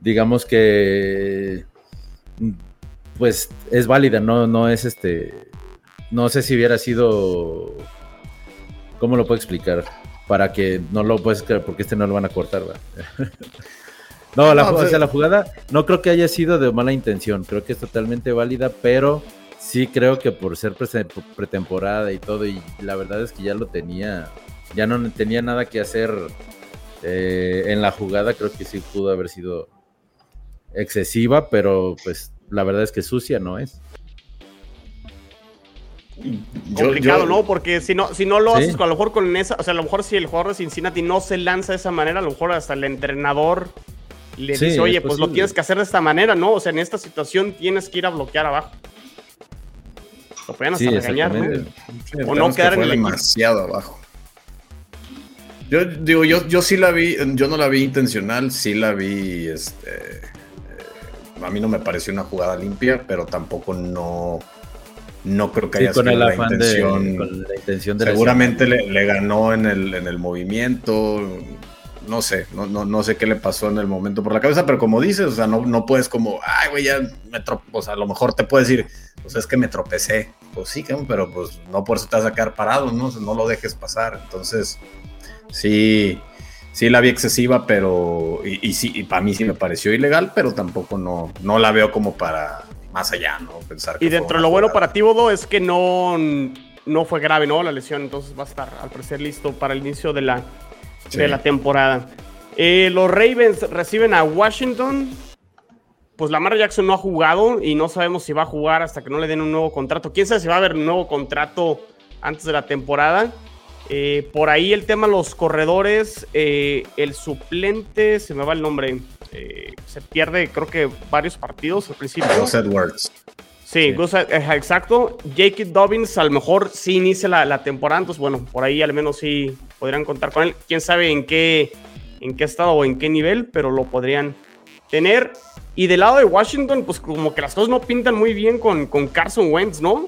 Digamos que pues es válida, no, no es este. No sé si hubiera sido. ¿Cómo lo puedo explicar? Para que no lo puedes creer, porque este no lo van a cortar, (laughs) no, la, pues, la jugada no creo que haya sido de mala intención, creo que es totalmente válida, pero sí creo que por ser pretemporada y todo, y la verdad es que ya lo tenía, ya no tenía nada que hacer eh, en la jugada, creo que sí pudo haber sido excesiva, pero pues la verdad es que sucia no es. Complicado, ¿no? Porque si no, si no lo haces, a lo mejor con esa, o sea, a lo mejor si el jugador de Cincinnati no se lanza de esa manera, a lo mejor hasta el entrenador le dice, oye, pues lo tienes que hacer de esta manera, ¿no? O sea, en esta situación tienes que ir a bloquear abajo. Lo pueden hasta regañar, ¿no? o no quedar en el demasiado abajo. Yo digo, yo, yo sí la vi, yo no la vi intencional, sí la vi, este, a mí no me pareció una jugada limpia, pero tampoco no, no creo que haya sido la intención. seguramente le, ganó en el, en el movimiento. No sé, no, no, sé qué le pasó en el momento por la cabeza, pero como dices, o sea, no, no puedes como, ay, güey, ya me tropecé. O sea, a lo mejor te puedes decir, pues es que me tropecé. Pues sí, pero pues no por eso te vas a quedar parado, ¿no? no lo dejes pasar. Entonces, sí, sí la vi excesiva, pero. Y, sí, y para mí sí me pareció ilegal, pero tampoco no, no la veo como para más allá, ¿no? Pensar y dentro de lo bueno para ti, Bodo, es que no, no fue grave, ¿no? La lesión, entonces va a estar al parecer listo para el inicio de la, de la temporada. Eh, los Ravens reciben a Washington. Pues Lamar Jackson no ha jugado y no sabemos si va a jugar hasta que no le den un nuevo contrato. ¿Quién sabe si va a haber un nuevo contrato antes de la temporada? Eh, por ahí el tema los corredores, eh, el suplente, se me va el nombre, se pierde creo que varios partidos al principio. Gus Edwards. Sí, sí. exacto. Jake Dobbins a lo mejor sí inicia la, temporada, entonces bueno, por ahí al menos sí podrían contar con él. Quién sabe en qué, en qué estado o en qué nivel, pero lo podrían tener. Y del lado de Washington, pues como que las cosas no pintan muy bien con, con Carson Wentz, ¿no?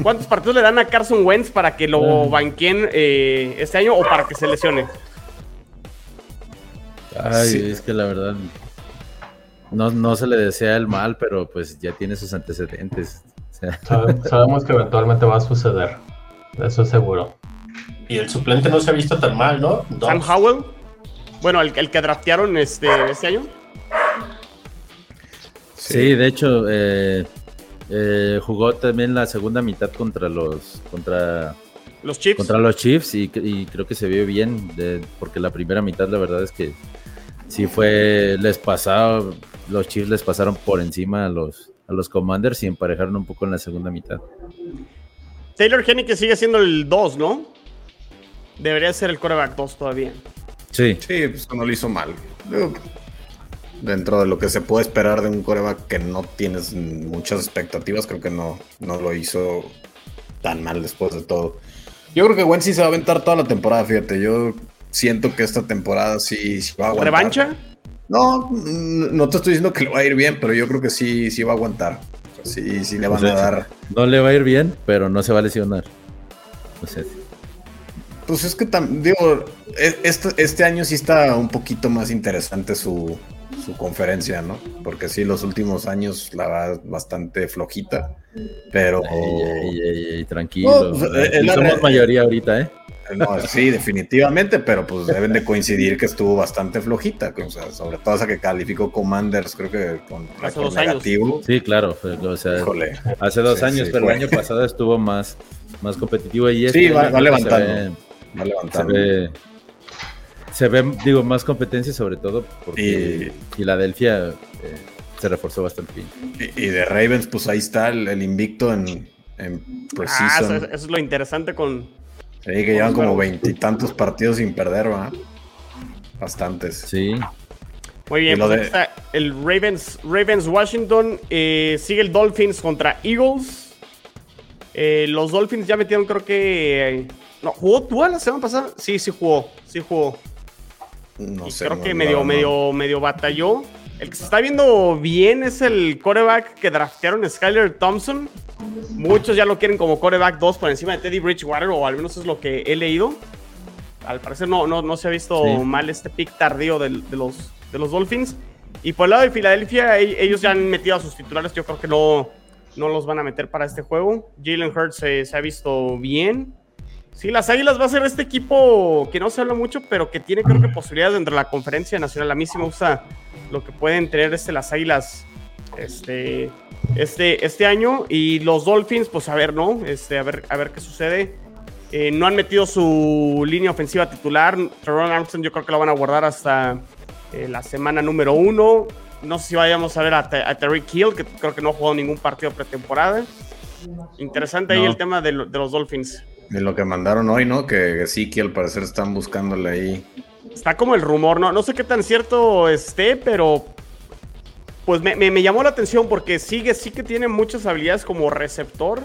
¿Cuántos partidos le dan a Carson Wentz para que lo banqueen eh, este año o para que se lesione? Ay, es que la verdad no, no se le desea el mal, pero pues ya tiene sus antecedentes. (laughs) sabemos que eventualmente va a suceder, eso es seguro. Y el suplente no se ha visto tan mal, ¿no? Sam Howell, bueno, el, el que draftearon este, este año. Sí, de hecho, eh, eh, jugó también la segunda mitad contra los contra los Chiefs. Contra los Chiefs y, creo que se vio bien porque la primera mitad la verdad es que sí fue les pasaba los Chiefs les pasaron por encima a los a los Commanders y emparejaron un poco en la segunda mitad. Taylor que sigue siendo el 2, ¿no? Debería ser el coreback 2 todavía. Sí. Sí, pues no lo hizo mal dentro de lo que se puede esperar de un coreback que no tienes muchas expectativas, creo que no, no lo hizo tan mal después de todo. Yo creo que Wentz sí se va a aventar toda la temporada, fíjate. Yo siento que esta temporada sí, va a aguantar. ¿Revancha? No, no te estoy diciendo que le va a ir bien, pero yo creo que sí, sí va a aguantar. Sí, sí le van a dar. No le va a ir bien, pero no se va a lesionar. Pues es que digo, e, este, este año sí está un poquito más interesante su, su conferencia, ¿no? Porque sí, los últimos años la va bastante flojita, pero... tranquilo. Pues, somos mayoría ahorita, ¿eh? No, sí, definitivamente, pero pues deben de coincidir que estuvo bastante flojita, o sea, sobre todo esa que calificó Commanders, creo que con hace dos negativo. Años. Sí, claro, o sea, hace dos años, pero el año pasado estuvo más, más competitivo y este Sí, va, levantando. va levantando. Se ve, digo, más competencia sobre todo porque Filadelfia eh, se reforzó bastante bien. Y, de Ravens, pues ahí está el, invicto en, en Ah, eso es lo interesante con, Sí, que llevan como veintitantos partidos sin perder, ¿va? Bastantes. Sí. Muy bien, pues el Ravens, Ravens Washington. Eh, sigue el Dolphins contra Eagles. Eh, los Dolphins ya metieron, creo que. no, ¿jugó tú la semana pasada? Sí, sí jugó. Sí jugó. No sé. Creo que medio, medio, medio batalló. El que se está viendo bien es el coreback que draftearon, Skyler Thompson. Muchos ya lo quieren como coreback 2 por encima de Teddy Bridgewater, o al menos es lo que he leído. Al parecer no, no, no se ha visto mal este pick tardío de, los, de los Dolphins. Y por el lado de Filadelfia, e, ellos ya han metido a sus titulares. Yo creo que no, no los van a meter para este juego. Jalen Hurts se, se ha visto bien. Sí, las Águilas va a ser este equipo que no se habla mucho, pero que tiene creo que posibilidades dentro de la conferencia nacional. A mí sí me gusta lo que pueden tener este, las Águilas este, este, este año. Y los Dolphins, pues a ver, ¿no? Este, a, ver, a ver qué sucede. Eh, no han metido su línea ofensiva titular. Teron Armstrong yo creo que lo van a guardar hasta eh, la semana número uno. No sé si vayamos a ver a, Terry Kill, que creo que no ha jugado ningún partido pretemporada. Interesante ahí el tema de, de los Dolphins. De lo que mandaron hoy, ¿no? Que sí, al parecer están buscándole ahí. Está como el rumor, ¿no? No sé qué tan cierto esté, pero. Pues me, llamó la atención porque sigue, sí que tiene muchas habilidades como receptor.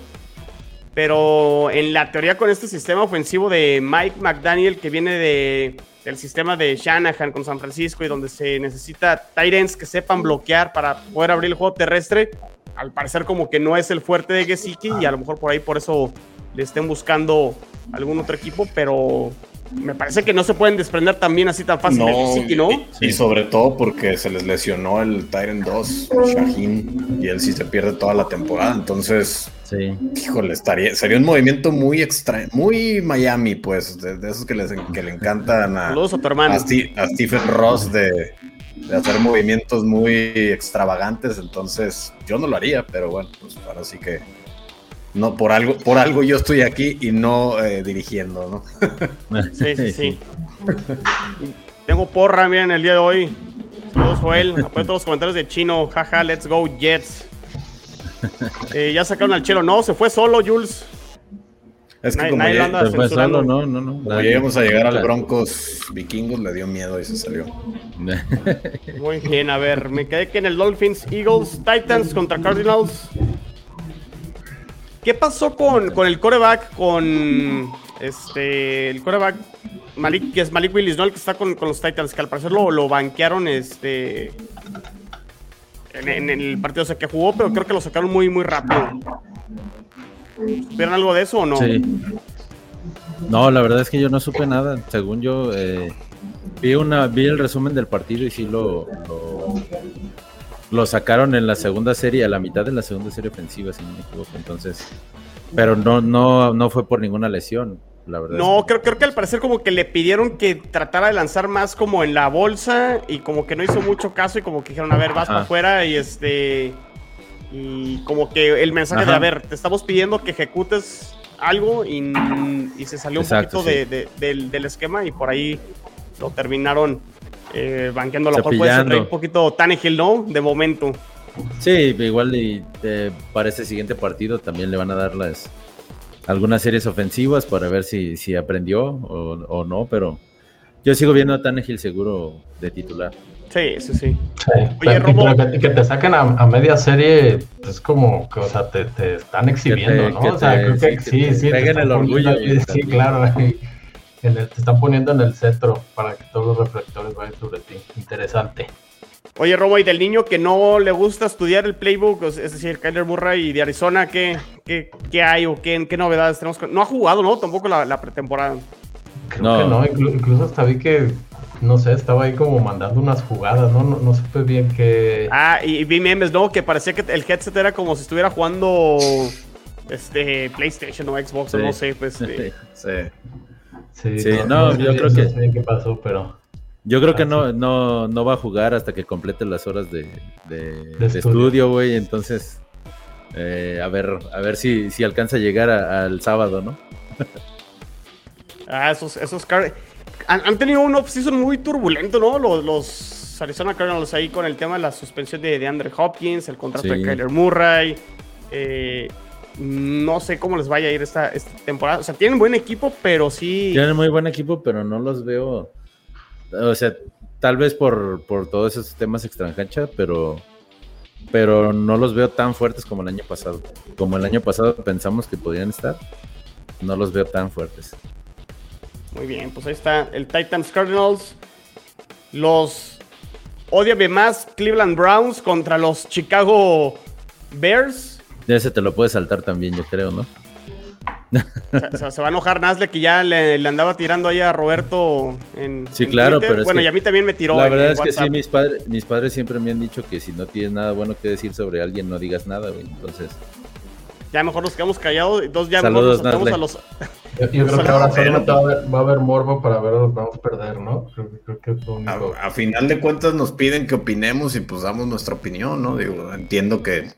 Pero en la teoría con este sistema ofensivo de Mike McDaniel, que viene de, del sistema de Shanahan con San Francisco y donde se necesita Tyrants que sepan bloquear para poder abrir el juego terrestre, al parecer como que no es el fuerte de Gesicki y a lo mejor por ahí por eso le estén buscando algún otro equipo, pero me parece que no se pueden desprender también así tan fácil no, Y, sobre todo porque se les lesionó el Tyrant 2, Shaheen, y él sí se pierde toda la temporada. Entonces, sí. híjole, estaría, sería un movimiento muy extraño, muy Miami, pues, de, esos que, les, que le encantan a, a, Stephen Ross de, de, hacer movimientos muy extravagantes. Entonces, yo no lo haría, pero bueno, pues ahora sí que no por algo, por algo yo estoy aquí y no eh, dirigiendo, ¿no? sí, sí, sí. (laughs) Tengo porra, miren, el día de hoy. Saludos, Joel. Apoyo todos los comentarios de Chino. Jaja, let's go, Jets. (laughs) Eh, ya sacaron al chelo. No, se fue solo, Jules. Es que como ya, se fue solo, no, no, no. Como íbamos a llegar al Broncos vikingos, le dio miedo y se salió. (laughs) Muy bien, a ver, me quedé que en el Dolphins, Eagles, Titans contra Cardinals. ¿Qué pasó con, con el coreback? Con este. El coreback Malik, que es Malik Willis, ¿no? El que está con, los Titans, que al parecer lo, lo banquearon este. En, el partido o que jugó, pero creo que lo sacaron muy, muy rápido. ¿Vieron algo de eso o no? Sí. No, la verdad es que yo no supe nada. Según yo, eh, vi una, vi el resumen del partido y sí lo, lo sacaron en la segunda serie, a la mitad de la segunda serie ofensiva, si no me equivoco. Entonces, pero no, no, no fue por ninguna lesión, la verdad. No, creo, creo que al parecer como que le pidieron que tratara de lanzar más como en la bolsa y como que no hizo mucho caso y como que dijeron, a ver, vas para afuera y este... Y como que el mensaje de, a ver, te estamos pidiendo que ejecutes algo y, se salió un poquito de, del, del esquema y por ahí lo terminaron eh, banqueando lo mejor puede ser un poquito Tannehill, ¿no? De momento. Sí, igual y, para ese siguiente partido también le van a dar las algunas series ofensivas para ver si, si aprendió o, no, pero yo sigo viendo a Tannehill seguro de titular. Sí, sí, sí. Oye, Robo... que, te saquen a, media serie es como que, o sea, te, están exhibiendo, ¿no? o sea, creo que sí, sí. Te el orgullo. Sí, claro te están poniendo en el centro para que todos los reflectores vayan sobre ti. Interesante. Oye, Robo, y del niño que no le gusta estudiar el playbook, es decir, Kyler Murray y de Arizona, ¿qué, qué, hay o qué, qué, novedades tenemos? No ha jugado, ¿no? Tampoco la, pretemporada. Creo no. que no, incluso hasta vi que no sé, estaba ahí como mandando unas jugadas, ¿no? No, no supe bien que... Ah, y, vi memes, ¿no? Que parecía que el headset era como si estuviera jugando este PlayStation o Xbox, o no sé, pues. (laughs) Sí. Sí, sí, no, yo creo que... qué pasó, pero... Yo creo que no, no, no va a jugar hasta que complete las horas de, de, estudio, güey. Entonces, eh, a ver, a ver si, si alcanza a llegar al sábado, ¿no? (laughs) ah, esos, esos han, tenido un off-season muy turbulento, ¿no? Los, los, Arizona Cardinals ahí con el tema de la suspensión de, de Andre Hopkins, el contrato de Kyler Murray. Eh, no sé cómo les vaya a ir esta, esta temporada. O sea, tienen buen equipo, pero sí. Tienen muy buen equipo, pero no los veo o sea, tal vez por, por todos esos temas extranjancha, pero, pero no los veo tan fuertes como el año pasado. Como el año pasado pensamos que podían estar, no los veo tan fuertes. Muy bien, pues ahí está el Titans Cardinals. Los odiame más Cleveland Browns contra los Chicago Bears. Ese te lo puedes saltar también, yo creo, ¿no? se va a enojar Nasle que ya le, andaba tirando ahí a Roberto en. Sí, claro, pero. Bueno, y a mí también me tiró. La verdad es que sí, mis, padres mis padres siempre me han dicho que si no tienes nada bueno que decir sobre alguien, no digas nada, güey. Entonces. Ya mejor nos quedamos callados. Entonces ya Saludos, nos a los. Yo, creo que ahora va a, haber, morbo para ver a los vamos a perder, ¿no? Creo, que es lo único. A, a, final de cuentas nos piden que opinemos y pues damos nuestra opinión, ¿no? Digo, entiendo que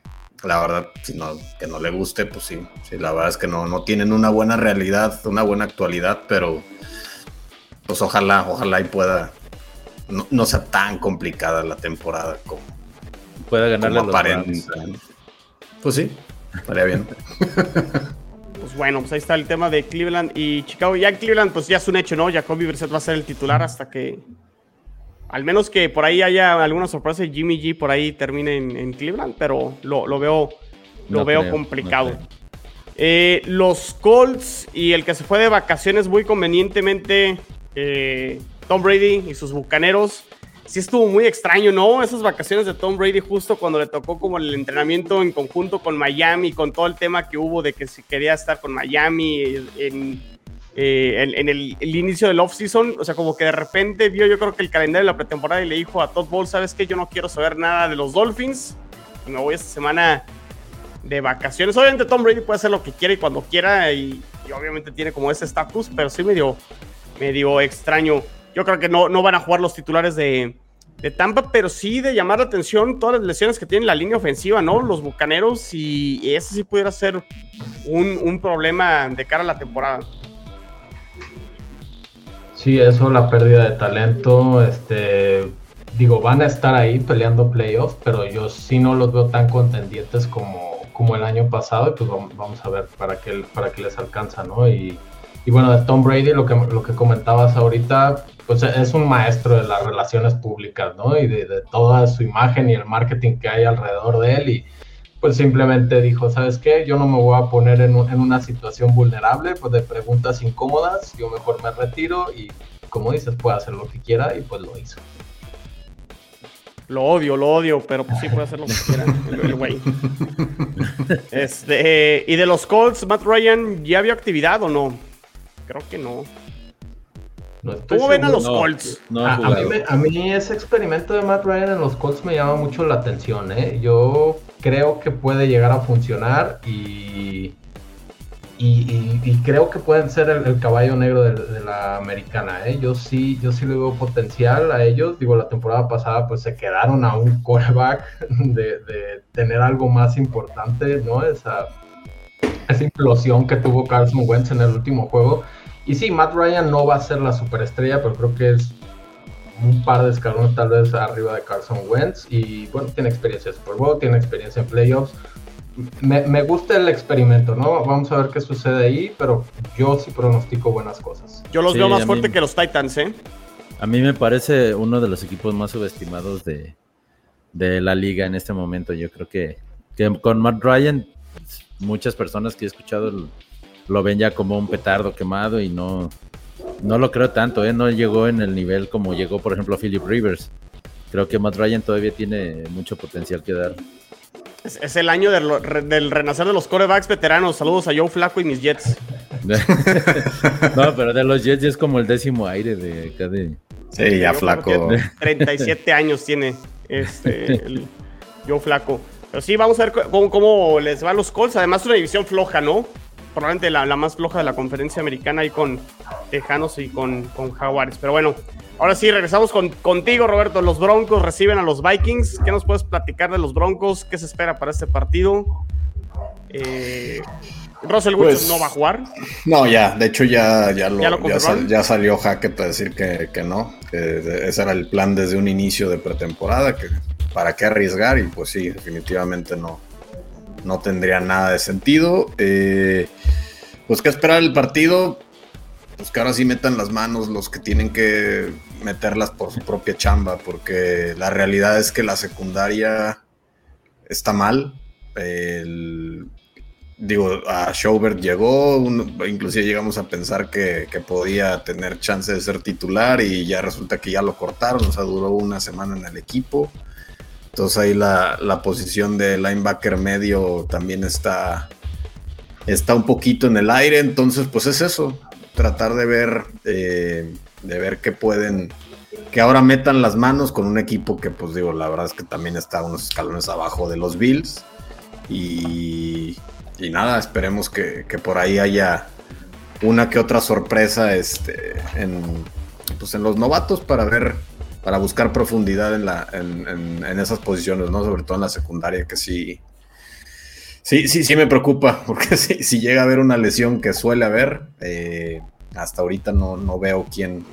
la verdad, si no, que no le guste, pues sí, sí, la verdad es que no, no tienen una buena realidad, una buena actualidad, pero pues ojalá, ojalá y pueda, no, sea tan complicada la temporada como pueda ganarle como Pues sí, estaría bien. (laughs) pues bueno, pues ahí está el tema de Cleveland y Chicago. Ya en Cleveland, pues ya es un hecho, ¿no? Jacoby Brissett va a ser el titular hasta que al menos que por ahí haya alguna sorpresa y Jimmy G por ahí termine en, Cleveland, pero lo, veo, lo veo complicado. Eh, los Colts y el que se fue de vacaciones muy convenientemente, eh, Tom Brady y sus bucaneros. Sí estuvo muy extraño, ¿no? Esas vacaciones de Tom Brady justo cuando le tocó como el entrenamiento en conjunto con Miami, con todo el tema que hubo de que si quería estar con Miami en eh, en, el, inicio del off-season, o sea, como que de repente vio yo creo que el calendario de la pretemporada y le dijo a Todd Bowles, ¿sabes qué? Yo no quiero saber nada de los Dolphins me voy esta semana de vacaciones. Obviamente Tom Brady puede hacer lo que quiera y cuando quiera y, obviamente tiene como ese estatus, pero sí medio, medio extraño. Yo creo que no, no van a jugar los titulares de, Tampa, pero sí de llamar la atención todas las lesiones que tiene la línea ofensiva, ¿no? Los bucaneros y ese sí pudiera ser un problema de cara a la temporada. Sí, eso, la pérdida de talento, este, digo, van a estar ahí peleando playoffs, pero yo sí no los veo tan contendientes como, como el año pasado, y pues vamos a ver para qué, para qué les alcanza, ¿no? Y, y bueno, de Tom Brady, lo que, lo que comentabas ahorita, pues es un maestro de las relaciones públicas, ¿no? Y de, de toda su imagen y el marketing que hay alrededor de él, y pues simplemente dijo, ¿sabes qué? Yo no me voy a poner en, una situación vulnerable, pues de preguntas incómodas, yo mejor me retiro y como dices, puede hacer lo que quiera y pues lo hizo. Lo odio, lo odio, pero pues sí puede hacer lo que quiera. Este, y de los Colts, Matt Ryan, ¿ya había actividad o no? Creo que no. ¿Cómo ven a los Colts? a, mí ese experimento de Matt Ryan en los Colts me llama mucho la atención. ¿eh? Yo creo que puede llegar a funcionar y, y, creo que pueden ser el, caballo negro de, la americana. ¿eh? Yo sí yo sí le veo potencial a ellos. Digo, la temporada pasada pues se quedaron a un quarterback (laughs) de, de tener algo más importante, ¿no? Esa, esa implosión que tuvo Carson Wentz en el último juego y sí, Matt Ryan no va a ser la superestrella, pero creo que es un par de escalones tal vez arriba de Carson Wentz. Y bueno, tiene experiencia en Super Bowl, tiene experiencia en playoffs. Me, gusta el experimento, ¿no? Vamos a ver qué sucede ahí, pero yo sí pronostico buenas cosas. Yo los veo más fuerte que los Titans, ¿eh? A mí me parece uno de los equipos más subestimados de, la liga en este momento. Yo creo que, que con Matt Ryan, muchas personas que he escuchado lo ven ya como un petardo quemado y no, no lo creo tanto, ¿eh? no llegó en el nivel como llegó, por ejemplo, Philip Rivers. Creo que Matt Ryan todavía tiene mucho potencial que dar. Es, el año del, renacer de los corebacks veteranos. Saludos a Joe Flaco y mis Jets. (laughs) no, pero de los Jets es como el décimo aire de Sí, ya flaco. 37 años tiene este, yo flaco. Pero sí, vamos a ver cómo, les van los Colts. Además, una división floja, ¿no? Probablemente la, más floja de la conferencia americana ahí con Tejanos y con, con Jaguares. Pero bueno, ahora sí, regresamos con, contigo, Roberto. Los Broncos reciben a los Vikings. ¿Qué nos puedes platicar de los Broncos? ¿Qué se espera para este partido? Eh, Russell Wilson pues, no va a jugar. No, ya, de hecho ya, ya, lo, ¿Ya, salió Hackett para decir que, que, no, que ese era el plan desde un inicio de pretemporada, que para qué arriesgar y pues sí, definitivamente no, no tendría nada de sentido. Eh, pues que esperar el partido, pues que ahora sí metan las manos los que tienen que meterlas por su propia chamba, porque la realidad es que la secundaria está mal. digo, a Schaubert llegó, inclusive llegamos a pensar que, que, podía tener chance de ser titular y ya resulta que ya lo cortaron, o sea, duró una semana en el equipo. Entonces ahí la, posición de linebacker medio también está, está un poquito en el aire. Entonces, pues es eso. Tratar de ver, eh, de ver qué pueden, que ahora metan las manos con un equipo que, pues digo, la verdad es que también está unos escalones abajo de los Bills. Y, y nada, esperemos que, por ahí haya una que otra sorpresa este, en, pues en los novatos para ver para buscar profundidad en, la, en, esas posiciones, ¿no? Sobre todo en la secundaria, que sí, sí, sí, sí me preocupa, (laughs) porque si, llega a haber una lesión que suele haber, eh, hasta ahorita no, no veo quién,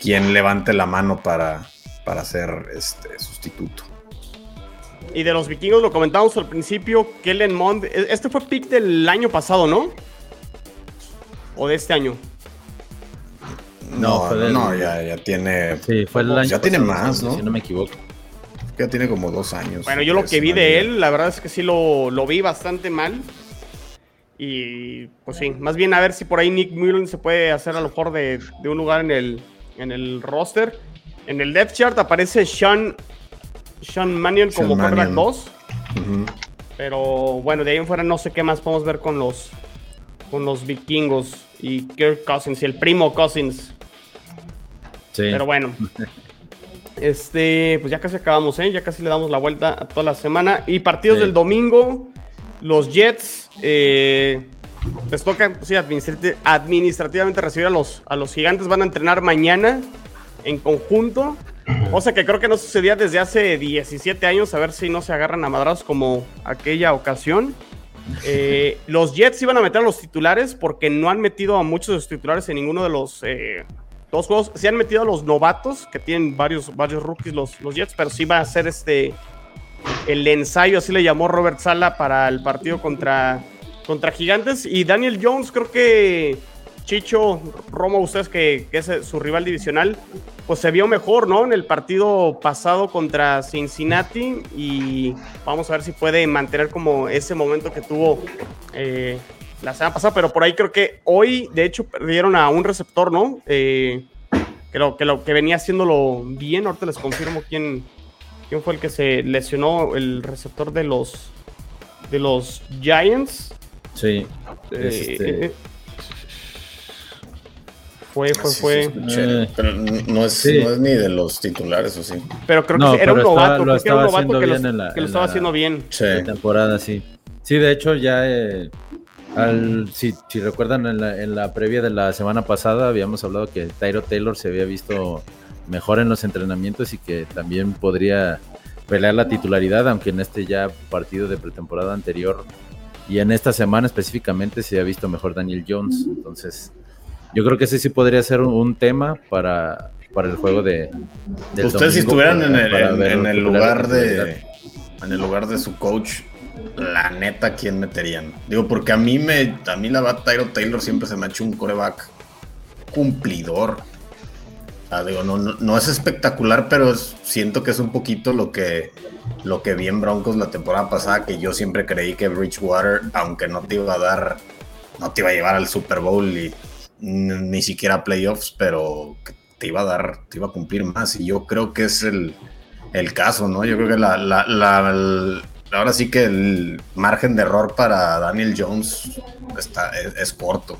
quién levante la mano para, para ser este sustituto. Y de los vikingos lo comentamos al principio, Kellen Mond, e, este fue pick del año pasado, ¿no? O de este año. No, no, ya, ya tiene. Sí, fue el año. Ya tiene más, ¿no? Si no me equivoco. Ya tiene como dos años. Bueno, yo lo que vi de él, la verdad es que sí lo, lo, vi bastante mal. Y pues sí, más bien a ver si por ahí Nick Mullen se puede hacer a lo mejor de, de un lugar en el, en el roster. En el depth chart aparece Sean, Sean Mannion como quarterback 2. Pero bueno, de ahí en fuera no sé qué más podemos ver con los, con los vikingos y Kirk Cousins y el primo Cousins. Pero bueno. (laughs) Este, pues ya casi acabamos, ¿eh? Ya casi le damos la vuelta a toda la semana. Y partidos del domingo, los Jets eh, les toca sí, administrativamente recibir a los, a los gigantes. Van a entrenar mañana en conjunto. O sea que creo que no sucedía desde hace 17 años. A ver si no se agarran a madrazos como aquella ocasión. Eh, los Jets iban a meter a los titulares porque no han metido a muchos de los titulares en ninguno de los eh, dos juegos. Se han metido a los novatos, que tienen varios, varios rookies los, los Jets, pero sí va a ser este el ensayo, así le llamó Robert Sala para el partido contra, contra Gigantes. Y Daniel Jones, creo que Chicho, Romo, ustedes que, es su rival divisional, pues se vio mejor, ¿no? En el partido pasado contra Cincinnati y vamos a ver si puede mantener como ese momento que tuvo eh, la semana pasada, pero por ahí creo que hoy, de hecho, perdieron a un receptor, ¿no? Eh, creo que lo que venía haciéndolo bien, ahorita les confirmo quién, quién fue el que se lesionó, el receptor de los, de los Giants. Sí. Eh, este... Eh, fue, fue, fue. pero no es, no es, ni de los titulares, ¿o sí? Pero creo que era un novato, creo que era un novato que, lo, estaba haciendo bien. Sí. temporada, sí. Sí, de hecho, ya al, si, si recuerdan, en la, en la, previa de la semana pasada habíamos hablado que Tyro Taylor se había visto mejor en los entrenamientos y que también podría pelear la titularidad, aunque en este ya partido de pretemporada anterior y en esta semana específicamente se ha visto mejor Daniel Jones. Entonces, yo creo que ese sí podría ser un, tema para, para el juego de. Ustedes si estuvieran en el, en el lugar de en el lugar de su coach, la neta, ¿quién meterían? Digo, porque a mí me, a mí la Tyro Taylor siempre se me ha hecho un coreback cumplidor. digo, no, no, es espectacular, pero siento que es un poquito lo que, lo que vi en Broncos la temporada pasada, que yo siempre creí que Bridgewater, aunque no te iba a dar, no te iba a llevar al Super Bowl y ni siquiera playoffs, pero te iba a dar, te iba a cumplir más. Y yo creo que es el, el caso, ¿no? Yo creo que la, ahora sí que el margen de error para Daniel Jones está, es, corto.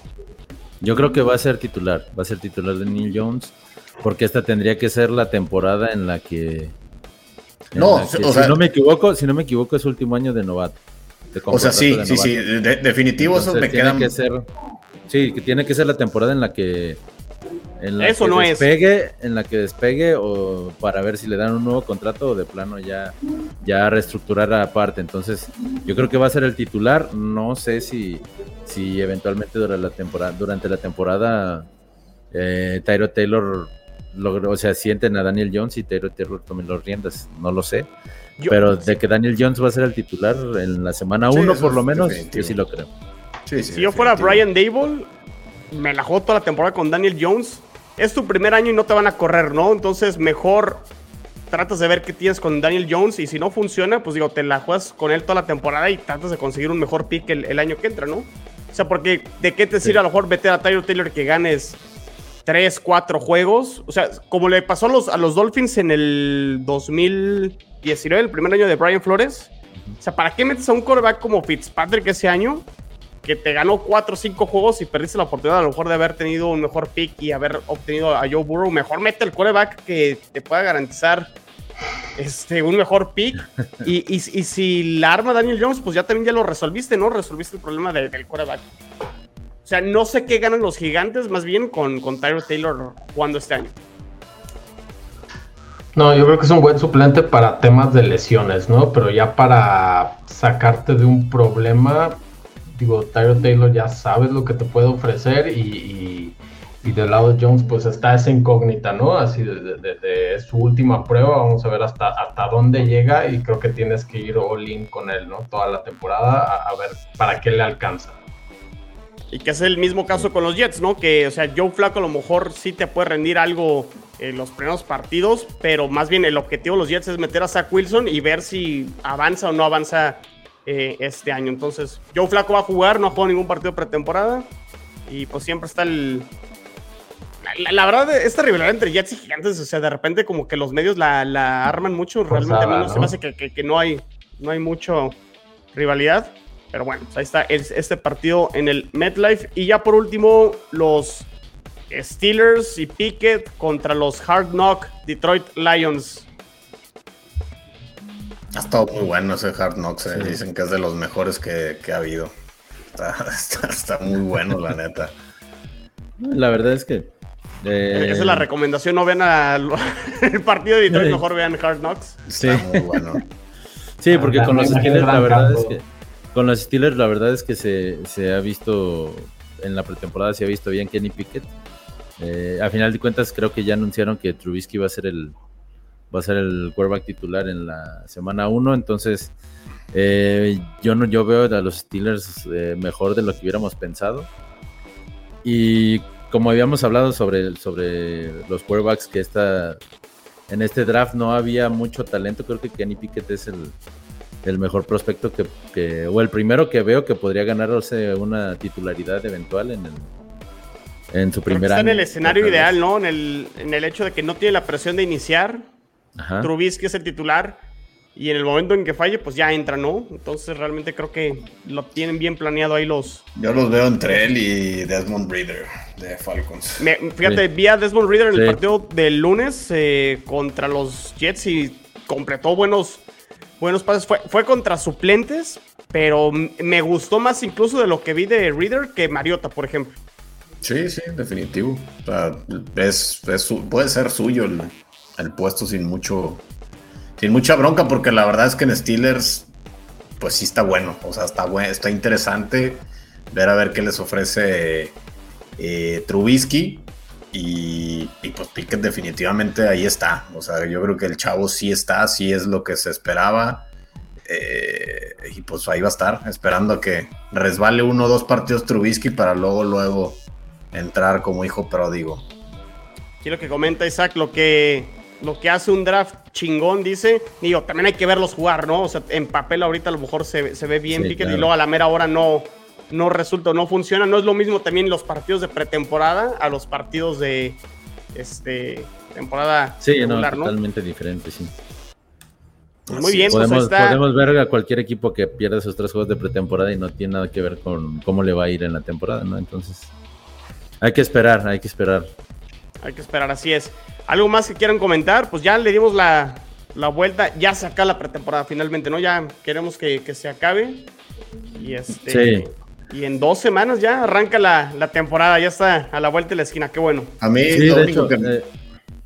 Yo creo que va a ser titular, va a ser titular Daniel Jones. porque esta tendría que ser la temporada en la que. no, o si sea, no me equivoco, si no me equivoco, es último año de novato. o sea, sí, sí, sí, definitivo eso me queda. Que ser, sí, que tiene que ser la temporada en la que en la Eso que no despegue, En la que despegue o para ver si le dan un nuevo contrato o de plano ya, ya reestructurar aparte. Entonces, yo creo que va a ser el titular. No sé si, si eventualmente durante la temporada, durante la temporada eh, Tyro Taylor o sea, sienten a Daniel Jones y Tyro Taylor tomen los riendas. No lo sé. pero de que Daniel Jones va a ser el titular en la semana 1 por lo menos, yo sí lo creo. si yo fuera Brian Dable, me la juego toda la temporada con Daniel Jones es tu primer año y no te van a correr, ¿no? Entonces mejor tratas de ver qué tienes con Daniel Jones y si no funciona, pues digo, te la juegas con él toda la temporada y tratas de conseguir un mejor pick el, año que entra, ¿no? O sea, porque ¿de qué te sirve a lo mejor meter a Tyler Taylor que ganes 3, 4 juegos? O sea, como le pasó a los, a los Dolphins en el 2019, el primer año de Brian Flores. O sea, ¿para qué metes a un quarterback como Fitzpatrick ese año? Que te ganó 4 o 5 juegos y perdiste la oportunidad a lo mejor de haber tenido un mejor pick y haber obtenido a Joe Burrow, mejor mete el quarterback que te pueda garantizar este, un mejor pick. (laughs) Y, y, si la arma Daniel Jones, pues ya también ya lo resolviste, ¿no? Resolviste el problema del quarterback. O sea, no sé qué ganan los gigantes, más bien con, con Tyro Taylor jugando este año. No, yo creo que es un buen suplente para temas de lesiones, ¿no? Pero ya para sacarte de un problema, digo, Taylor ya sabes lo que te puede ofrecer y, del lado de Jones pues está esa incógnita, ¿no? Así de, su última prueba, vamos a ver hasta, hasta dónde llega y creo que tienes que ir all in con él, ¿no? Toda la temporada a, ver para qué le alcanza. Y que es el mismo caso con los Jets, ¿no? Que, o sea, Joe Flaco a lo mejor sí te puede rendir algo en los primeros partidos, pero más bien el objetivo de los Jets es meter a Zach Wilson y ver si avanza o no avanza eh, este año. Entonces, Joe Flaco va a jugar, no ha jugado ningún partido pretemporada. Y pues siempre está el. La, verdad, esta rivalidad entre Jets y Gigantes, o sea, de repente como que los medios la, arman mucho. Realmente a mí no, se me hace que, no, hay, no hay mucho rivalidad. Pero bueno, pues ahí está este partido en el MetLife. Y ya por último, los Steelers y Pickett contra los Hard Knock Detroit Lions. Ha estado muy bueno ese Hard Knocks. Eh. Dicen que es de los mejores que, ha habido. (laughs) Está, muy bueno, la neta. La verdad es que. Eh, Esa es la recomendación. No vean (laughs) el partido de Detroit, mejor vean Hard Knocks. Sí. muy bueno. (laughs) sí, porque con los Steelers, la verdad es que. Con los Steelers, la verdad es que se, ha visto. En la pretemporada se ha visto bien Kenny Pickett. Eh, a final de cuentas, creo que ya anunciaron que Trubisky va a ser el, va a ser el quarterback titular en la semana 1, entonces eh, yo no yo veo a los Steelers eh, mejor de lo que hubiéramos pensado. Y como habíamos hablado sobre, sobre los quarterbacks que está en este draft no había mucho talento, creo que Kenny Pickett es el, mejor prospecto que, o el primero que veo que podría ganarse una titularidad eventual en el, en su primer año. Está en el escenario ideal, ¿no? En el, en el hecho de que no tiene la presión de iniciar, Trubisky es el titular y en el momento en que falle, pues ya entra, ¿no? Entonces realmente creo que lo tienen bien planeado ahí los... Yo los veo entre él y Desmond Reader de Falcons. fíjate, vi a Desmond Reader en el partido del lunes eh, contra los Jets y completó buenos, buenos pases. Fue, fue contra suplentes, pero me gustó más incluso de lo que vi de Reader que Mariota, por ejemplo. Sí, sí, definitivo. O sea, es, puede ser suyo el, el puesto sin mucho, sin mucha bronca, porque la verdad es que en Steelers, pues sí está bueno, o sea, está, bueno, está interesante ver a ver qué les ofrece eh, Trubisky. Y, pues Pickett definitivamente ahí está. O sea, yo creo que el chavo sí está, sí es lo que se esperaba. Eh, y pues ahí va a estar, esperando a que resbale uno o dos partidos Trubisky para luego, luego entrar como hijo pródigo. Quiero que comenta Isaac lo que lo que hace un draft chingón, dice. Digo, también hay que verlos jugar, ¿no? O sea, en papel ahorita a lo mejor se, ve bien Pickett y luego a la mera hora no, no resulta, no funciona. No es lo mismo también los partidos de pretemporada a los partidos de este temporada sí, regular, no, totalmente diferente, sí. Muy bien, pues podemos, podemos ver a cualquier equipo que pierda esos tres juegos de pretemporada y no tiene nada que ver con cómo le va a ir en la temporada, ¿no? Entonces, hay que esperar, hay que esperar. Hay que esperar, así es. ¿Algo más que quieran comentar? Pues ya le dimos la, vuelta, ya se acaba la pretemporada finalmente, ¿no? Ya queremos que, se acabe. Y este. Sí. Y en dos semanas ya arranca la, temporada, ya está a la vuelta de la esquina, qué bueno. A mí sí, lo único que. Eh,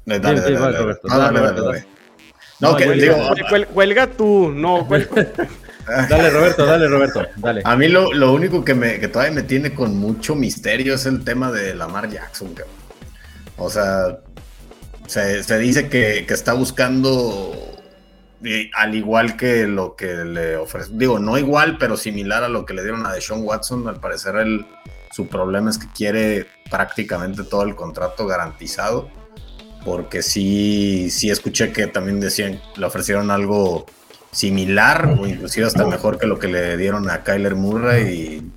dale, dale, dale, No, que digo. Cuelga tú, no, (laughs) Dale, Roberto, dale, Roberto, dale. A mí lo, lo único que, me, que todavía me tiene con mucho misterio es el tema de Lamar Jackson, O sea, se, dice que, está buscando, al igual que lo que le ofrece, digo, no igual, pero similar a lo que le dieron a Deshaun Watson, al parecer su problema es que quiere prácticamente todo el contrato garantizado, porque sí, sí escuché que también decían, le ofrecieron algo similar o inclusive hasta mejor que lo que le dieron a Kyler Murray y,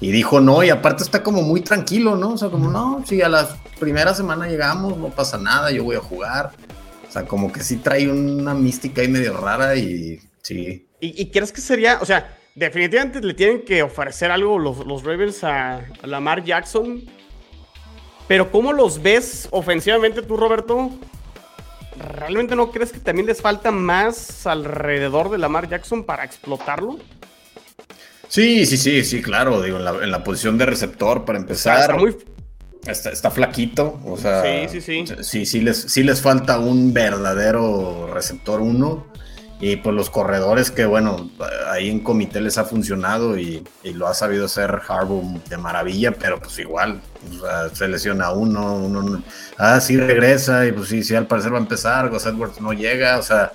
y, dijo no y aparte está como muy tranquilo, ¿no? O sea, como no, si a la primera semana llegamos, no pasa nada, yo voy a jugar. O sea, como que sí trae una mística ahí medio rara y sí. ¿Y, crees que sería, o sea, definitivamente le tienen que ofrecer algo los, los Ravens a Lamar Jackson? Pero ¿cómo los ves ofensivamente tú, Roberto? ¿realmente no crees que también les falta más alrededor de Lamar Jackson para explotarlo? Sí, sí, sí, sí, claro. Digo, en la, posición de receptor, para empezar. Está muy. Está, flaquito. O sea. Sí, sí, sí. Sí, sí les, sí les falta un verdadero receptor uno. Y pues los corredores que, bueno, ahí en comité les ha funcionado y, lo ha sabido hacer Harbour de maravilla, pero pues igual, se lesiona uno, uno, ah, sí regresa y pues sí, sí, al parecer va a empezar, Gus Edwards no llega, o sea,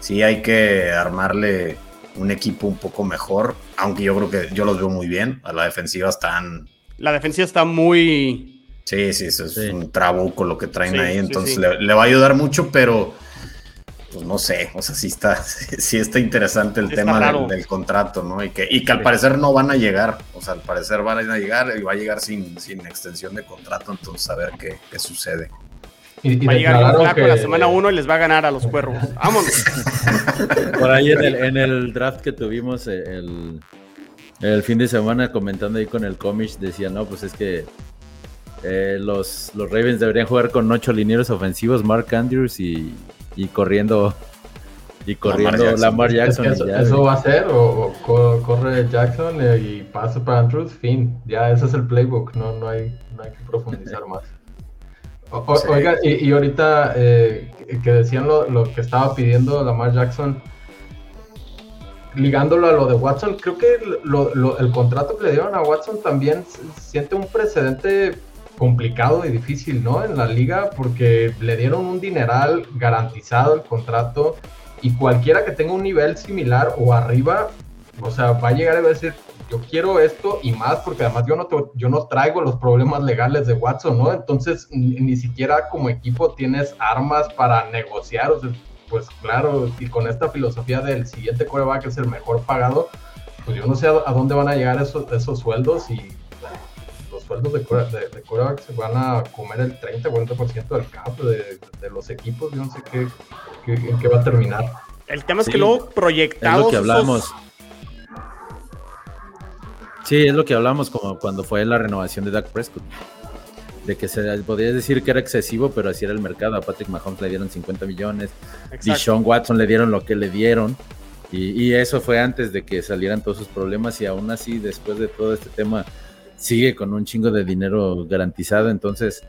sí hay que armarle un equipo un poco mejor, aunque yo creo que yo los veo muy bien, a la defensiva están... La defensiva está muy... Sí, sí, es un trabuco lo que traen ahí, entonces le va a ayudar mucho, pero pues no sé, o sea, sí está, (laughs) sí está interesante el tema del, contrato, ¿no? Y que, y que al parecer no van a llegar, o sea, al parecer van a llegar y va a llegar sin, sin extensión de contrato, entonces a ver qué, qué sucede. Y, va a llegar un flaco la semana 1 y les va a ganar a los cuervos. (laughs) ¡Vámonos! Por ahí en el, en el draft que tuvimos eh, el, el fin de semana comentando ahí con el Comish, decía, no, pues es que eh, los, los Ravens deberían jugar con ocho linieros ofensivos, Mark Andrews y, y corriendo y corriendo Lamar Jackson. eso, va a ser, o, corre Jackson y pasa para Andrews, fin. Ya ese es el playbook, no, no, hay, no hay que profundizar más. Oiga, y, ahorita eh, que decían lo, lo, que estaba pidiendo Lamar Jackson, ligándolo a lo de Watson, creo que el contrato que le dieron a Watson también siente un precedente complicado y difícil, ¿no? En la liga porque le dieron un dineral garantizado el contrato y cualquiera que tenga un nivel similar o arriba, o sea, va a llegar a decir, yo quiero esto y más porque además yo no, yo no traigo los problemas legales de Watson, ¿no? Entonces ni, siquiera como equipo tienes armas para negociar, o sea, pues claro, y con esta filosofía del siguiente coreback es el mejor pagado, pues yo no sé a, dónde van a llegar esos, esos sueldos y sueldos de, de, se van a comer el 30-40% del cap de, de, los equipos. Yo no sé qué, en qué va a terminar. El tema es que luego proyectados. Es lo que hablamos. Sí, es lo que hablamos como cuando fue la renovación de Dak Prescott. De que se podía decir que era excesivo, pero así era el mercado. A Patrick Mahomes le dieron 50 millones. Y Sean Watson le dieron lo que le dieron. Y, y, eso fue antes de que salieran todos sus problemas. Y aún así, después de todo este tema sigue con un chingo de dinero garantizado. Entonces,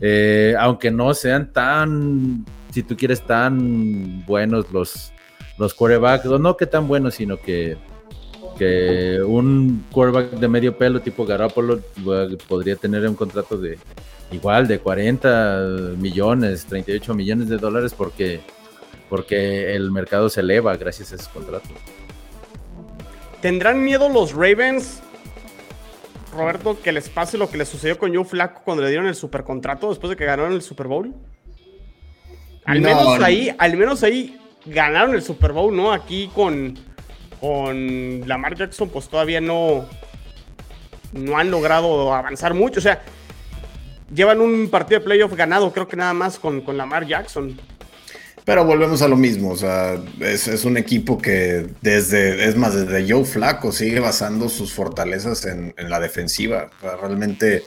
eh, aunque no sean tan, si tú quieres, tan buenos los, los quarterbacks, o no que tan buenos, sino que, que un quarterback de medio pelo tipo Garoppolo podría tener un contrato de igual de 40 millones, 38 millones de dólares porque, porque el mercado se eleva gracias a esos contratos. ¿Tendrán miedo los Ravens Roberto, que les pase lo que les sucedió con Joe Flaco cuando le dieron el supercontrato después de que ganaron el Super Bowl? Al menos ahí, al menos ahí ganaron el Super Bowl, ¿no? Aquí con, con Lamar Jackson, pues todavía no, no han logrado avanzar mucho. O sea, llevan un partido de playoff ganado, creo que nada más con, con Lamar Jackson. Pero volvemos a lo mismo, o sea, es, un equipo que desde, es más, desde Joe Flaco sigue basando sus fortalezas en, la defensiva. realmente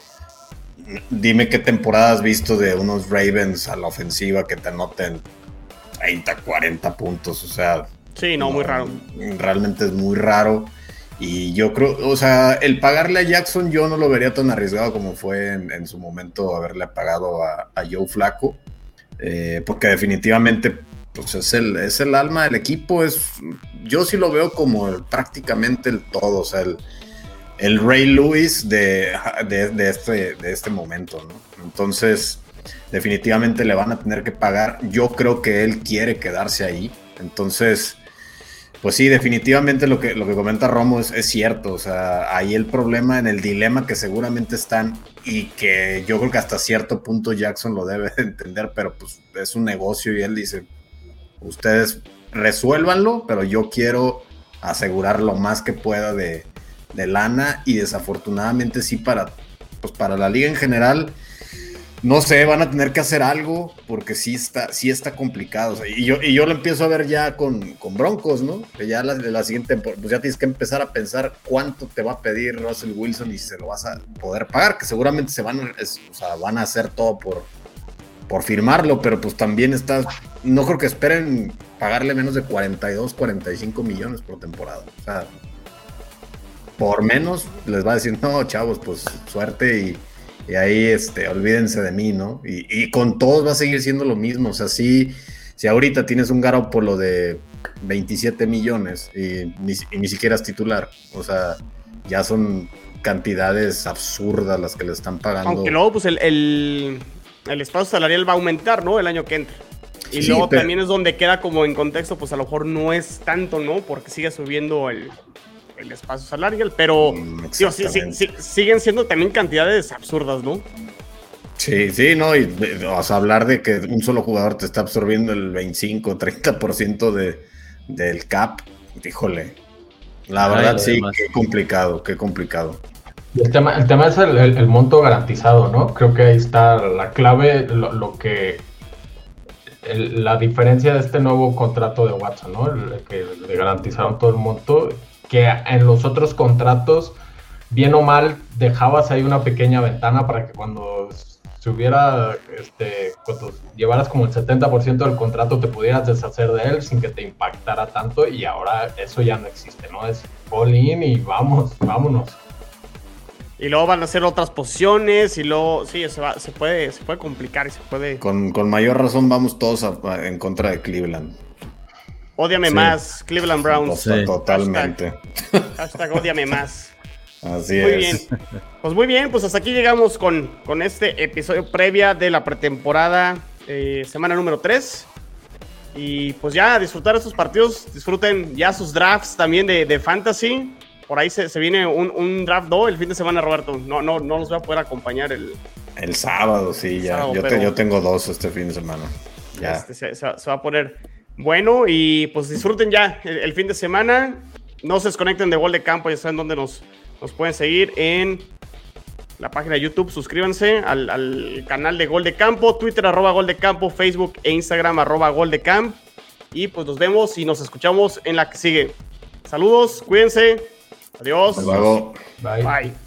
dime qué temporada has visto de unos Ravens a la ofensiva que te anoten 30, 40 puntos. O sea. Sí, no, muy raro. Realmente es muy raro. Y yo creo, o sea, el pagarle a Jackson yo no lo vería tan arriesgado como fue en, su momento haberle pagado a, Joe Flaco. Eh, porque definitivamente pues es el, es el alma del equipo. Es, yo sí lo veo como prácticamente el todo. O sea, el, el Ray Lewis de, de, este, de este momento, ¿no? Entonces, definitivamente le van a tener que pagar. Yo creo que él quiere quedarse ahí. Entonces, pues sí, definitivamente lo que, lo que comenta Romo es, cierto. O sea, ahí el problema en el dilema que seguramente están y que yo creo que hasta cierto punto Jackson lo debe entender, pero pues es un negocio y él dice, ustedes resuélvanlo, pero yo quiero asegurar lo más que pueda de, de lana y desafortunadamente sí para, pues para la liga en general, no sé, van a tener que hacer algo porque sí está, sí está complicado. y, yo, y yo lo empiezo a ver ya con, con Broncos, ¿no? Que ya la, la siguiente pues ya tienes que empezar a pensar cuánto te va a pedir Russell Wilson y se lo vas a poder pagar, que seguramente se van, o sea, van a hacer todo por, por firmarlo, pero pues también estás, no creo que esperen pagarle menos de 42, 45 millones por temporada. O sea, por menos les va a decir, no, chavos, pues suerte y, ahí este, olvídense de mí, ¿no? Y, con todos va a seguir siendo lo mismo. O sea, si, si ahorita tienes un lo de 27 millones y ni, siquiera es titular, o sea, ya son cantidades absurdas las que le están pagando. Aunque luego, pues el, el, espacio salarial va a aumentar, ¿no? El año que entra. Y luego también es donde queda como en contexto, pues a lo mejor no es tanto, ¿no? Porque sigue subiendo el, el espacio salarial, pero mm, siguen siendo también cantidades absurdas, ¿no? Sí, sí, no, y vas a hablar de que un solo jugador te está absorbiendo el 25, 30% de, del cap, híjole, la verdad sí, qué complicado, qué complicado. El tema, el tema es el, monto garantizado, ¿no? Creo que ahí está la clave, lo, que la diferencia de este nuevo contrato de Watson, ¿no? El, que le garantizaron todo el monto que en los otros contratos, bien o mal, dejabas ahí una pequeña ventana para que cuando se hubiera, este, cuando llevaras como el 70% del contrato te pudieras deshacer de él sin que te impactara tanto y ahora eso ya no existe, ¿no? Es all in y vamos, vámonos. Y luego van a hacer otras posiciones y luego, sí, se, va, se, puede, se puede complicar y se puede... Con, mayor razón vamos todos en contra de Cleveland. Ódiame más, Cleveland Browns. Totalmente. Hashtag, odiame más. Así muy es. bien. Pues muy bien, pues hasta aquí llegamos con, con este episodio previa de la pretemporada, eh, semana número 3. Y pues ya, disfrutar estos partidos, disfruten ya sus drafts también de, fantasy. Por ahí se, viene un, draft 2 el fin de semana, Roberto. No, no, no los voy a poder acompañar el... El sábado, sí, ya. yo, yo, tengo dos este fin de semana. Ya. Este, se va a poner bueno, y pues disfruten ya el, fin de semana. No se desconecten de Gol de Campo, ya saben dónde nos, nos pueden seguir en la página de YouTube. Suscríbanse al, canal de Gol de Campo, Twitter arroba Gol de Campo, Facebook e Instagram arroba Gol de Camp. Y pues nos vemos y nos escuchamos en la que sigue. Saludos, cuídense. Adiós. Hasta luego. Bye. Bye.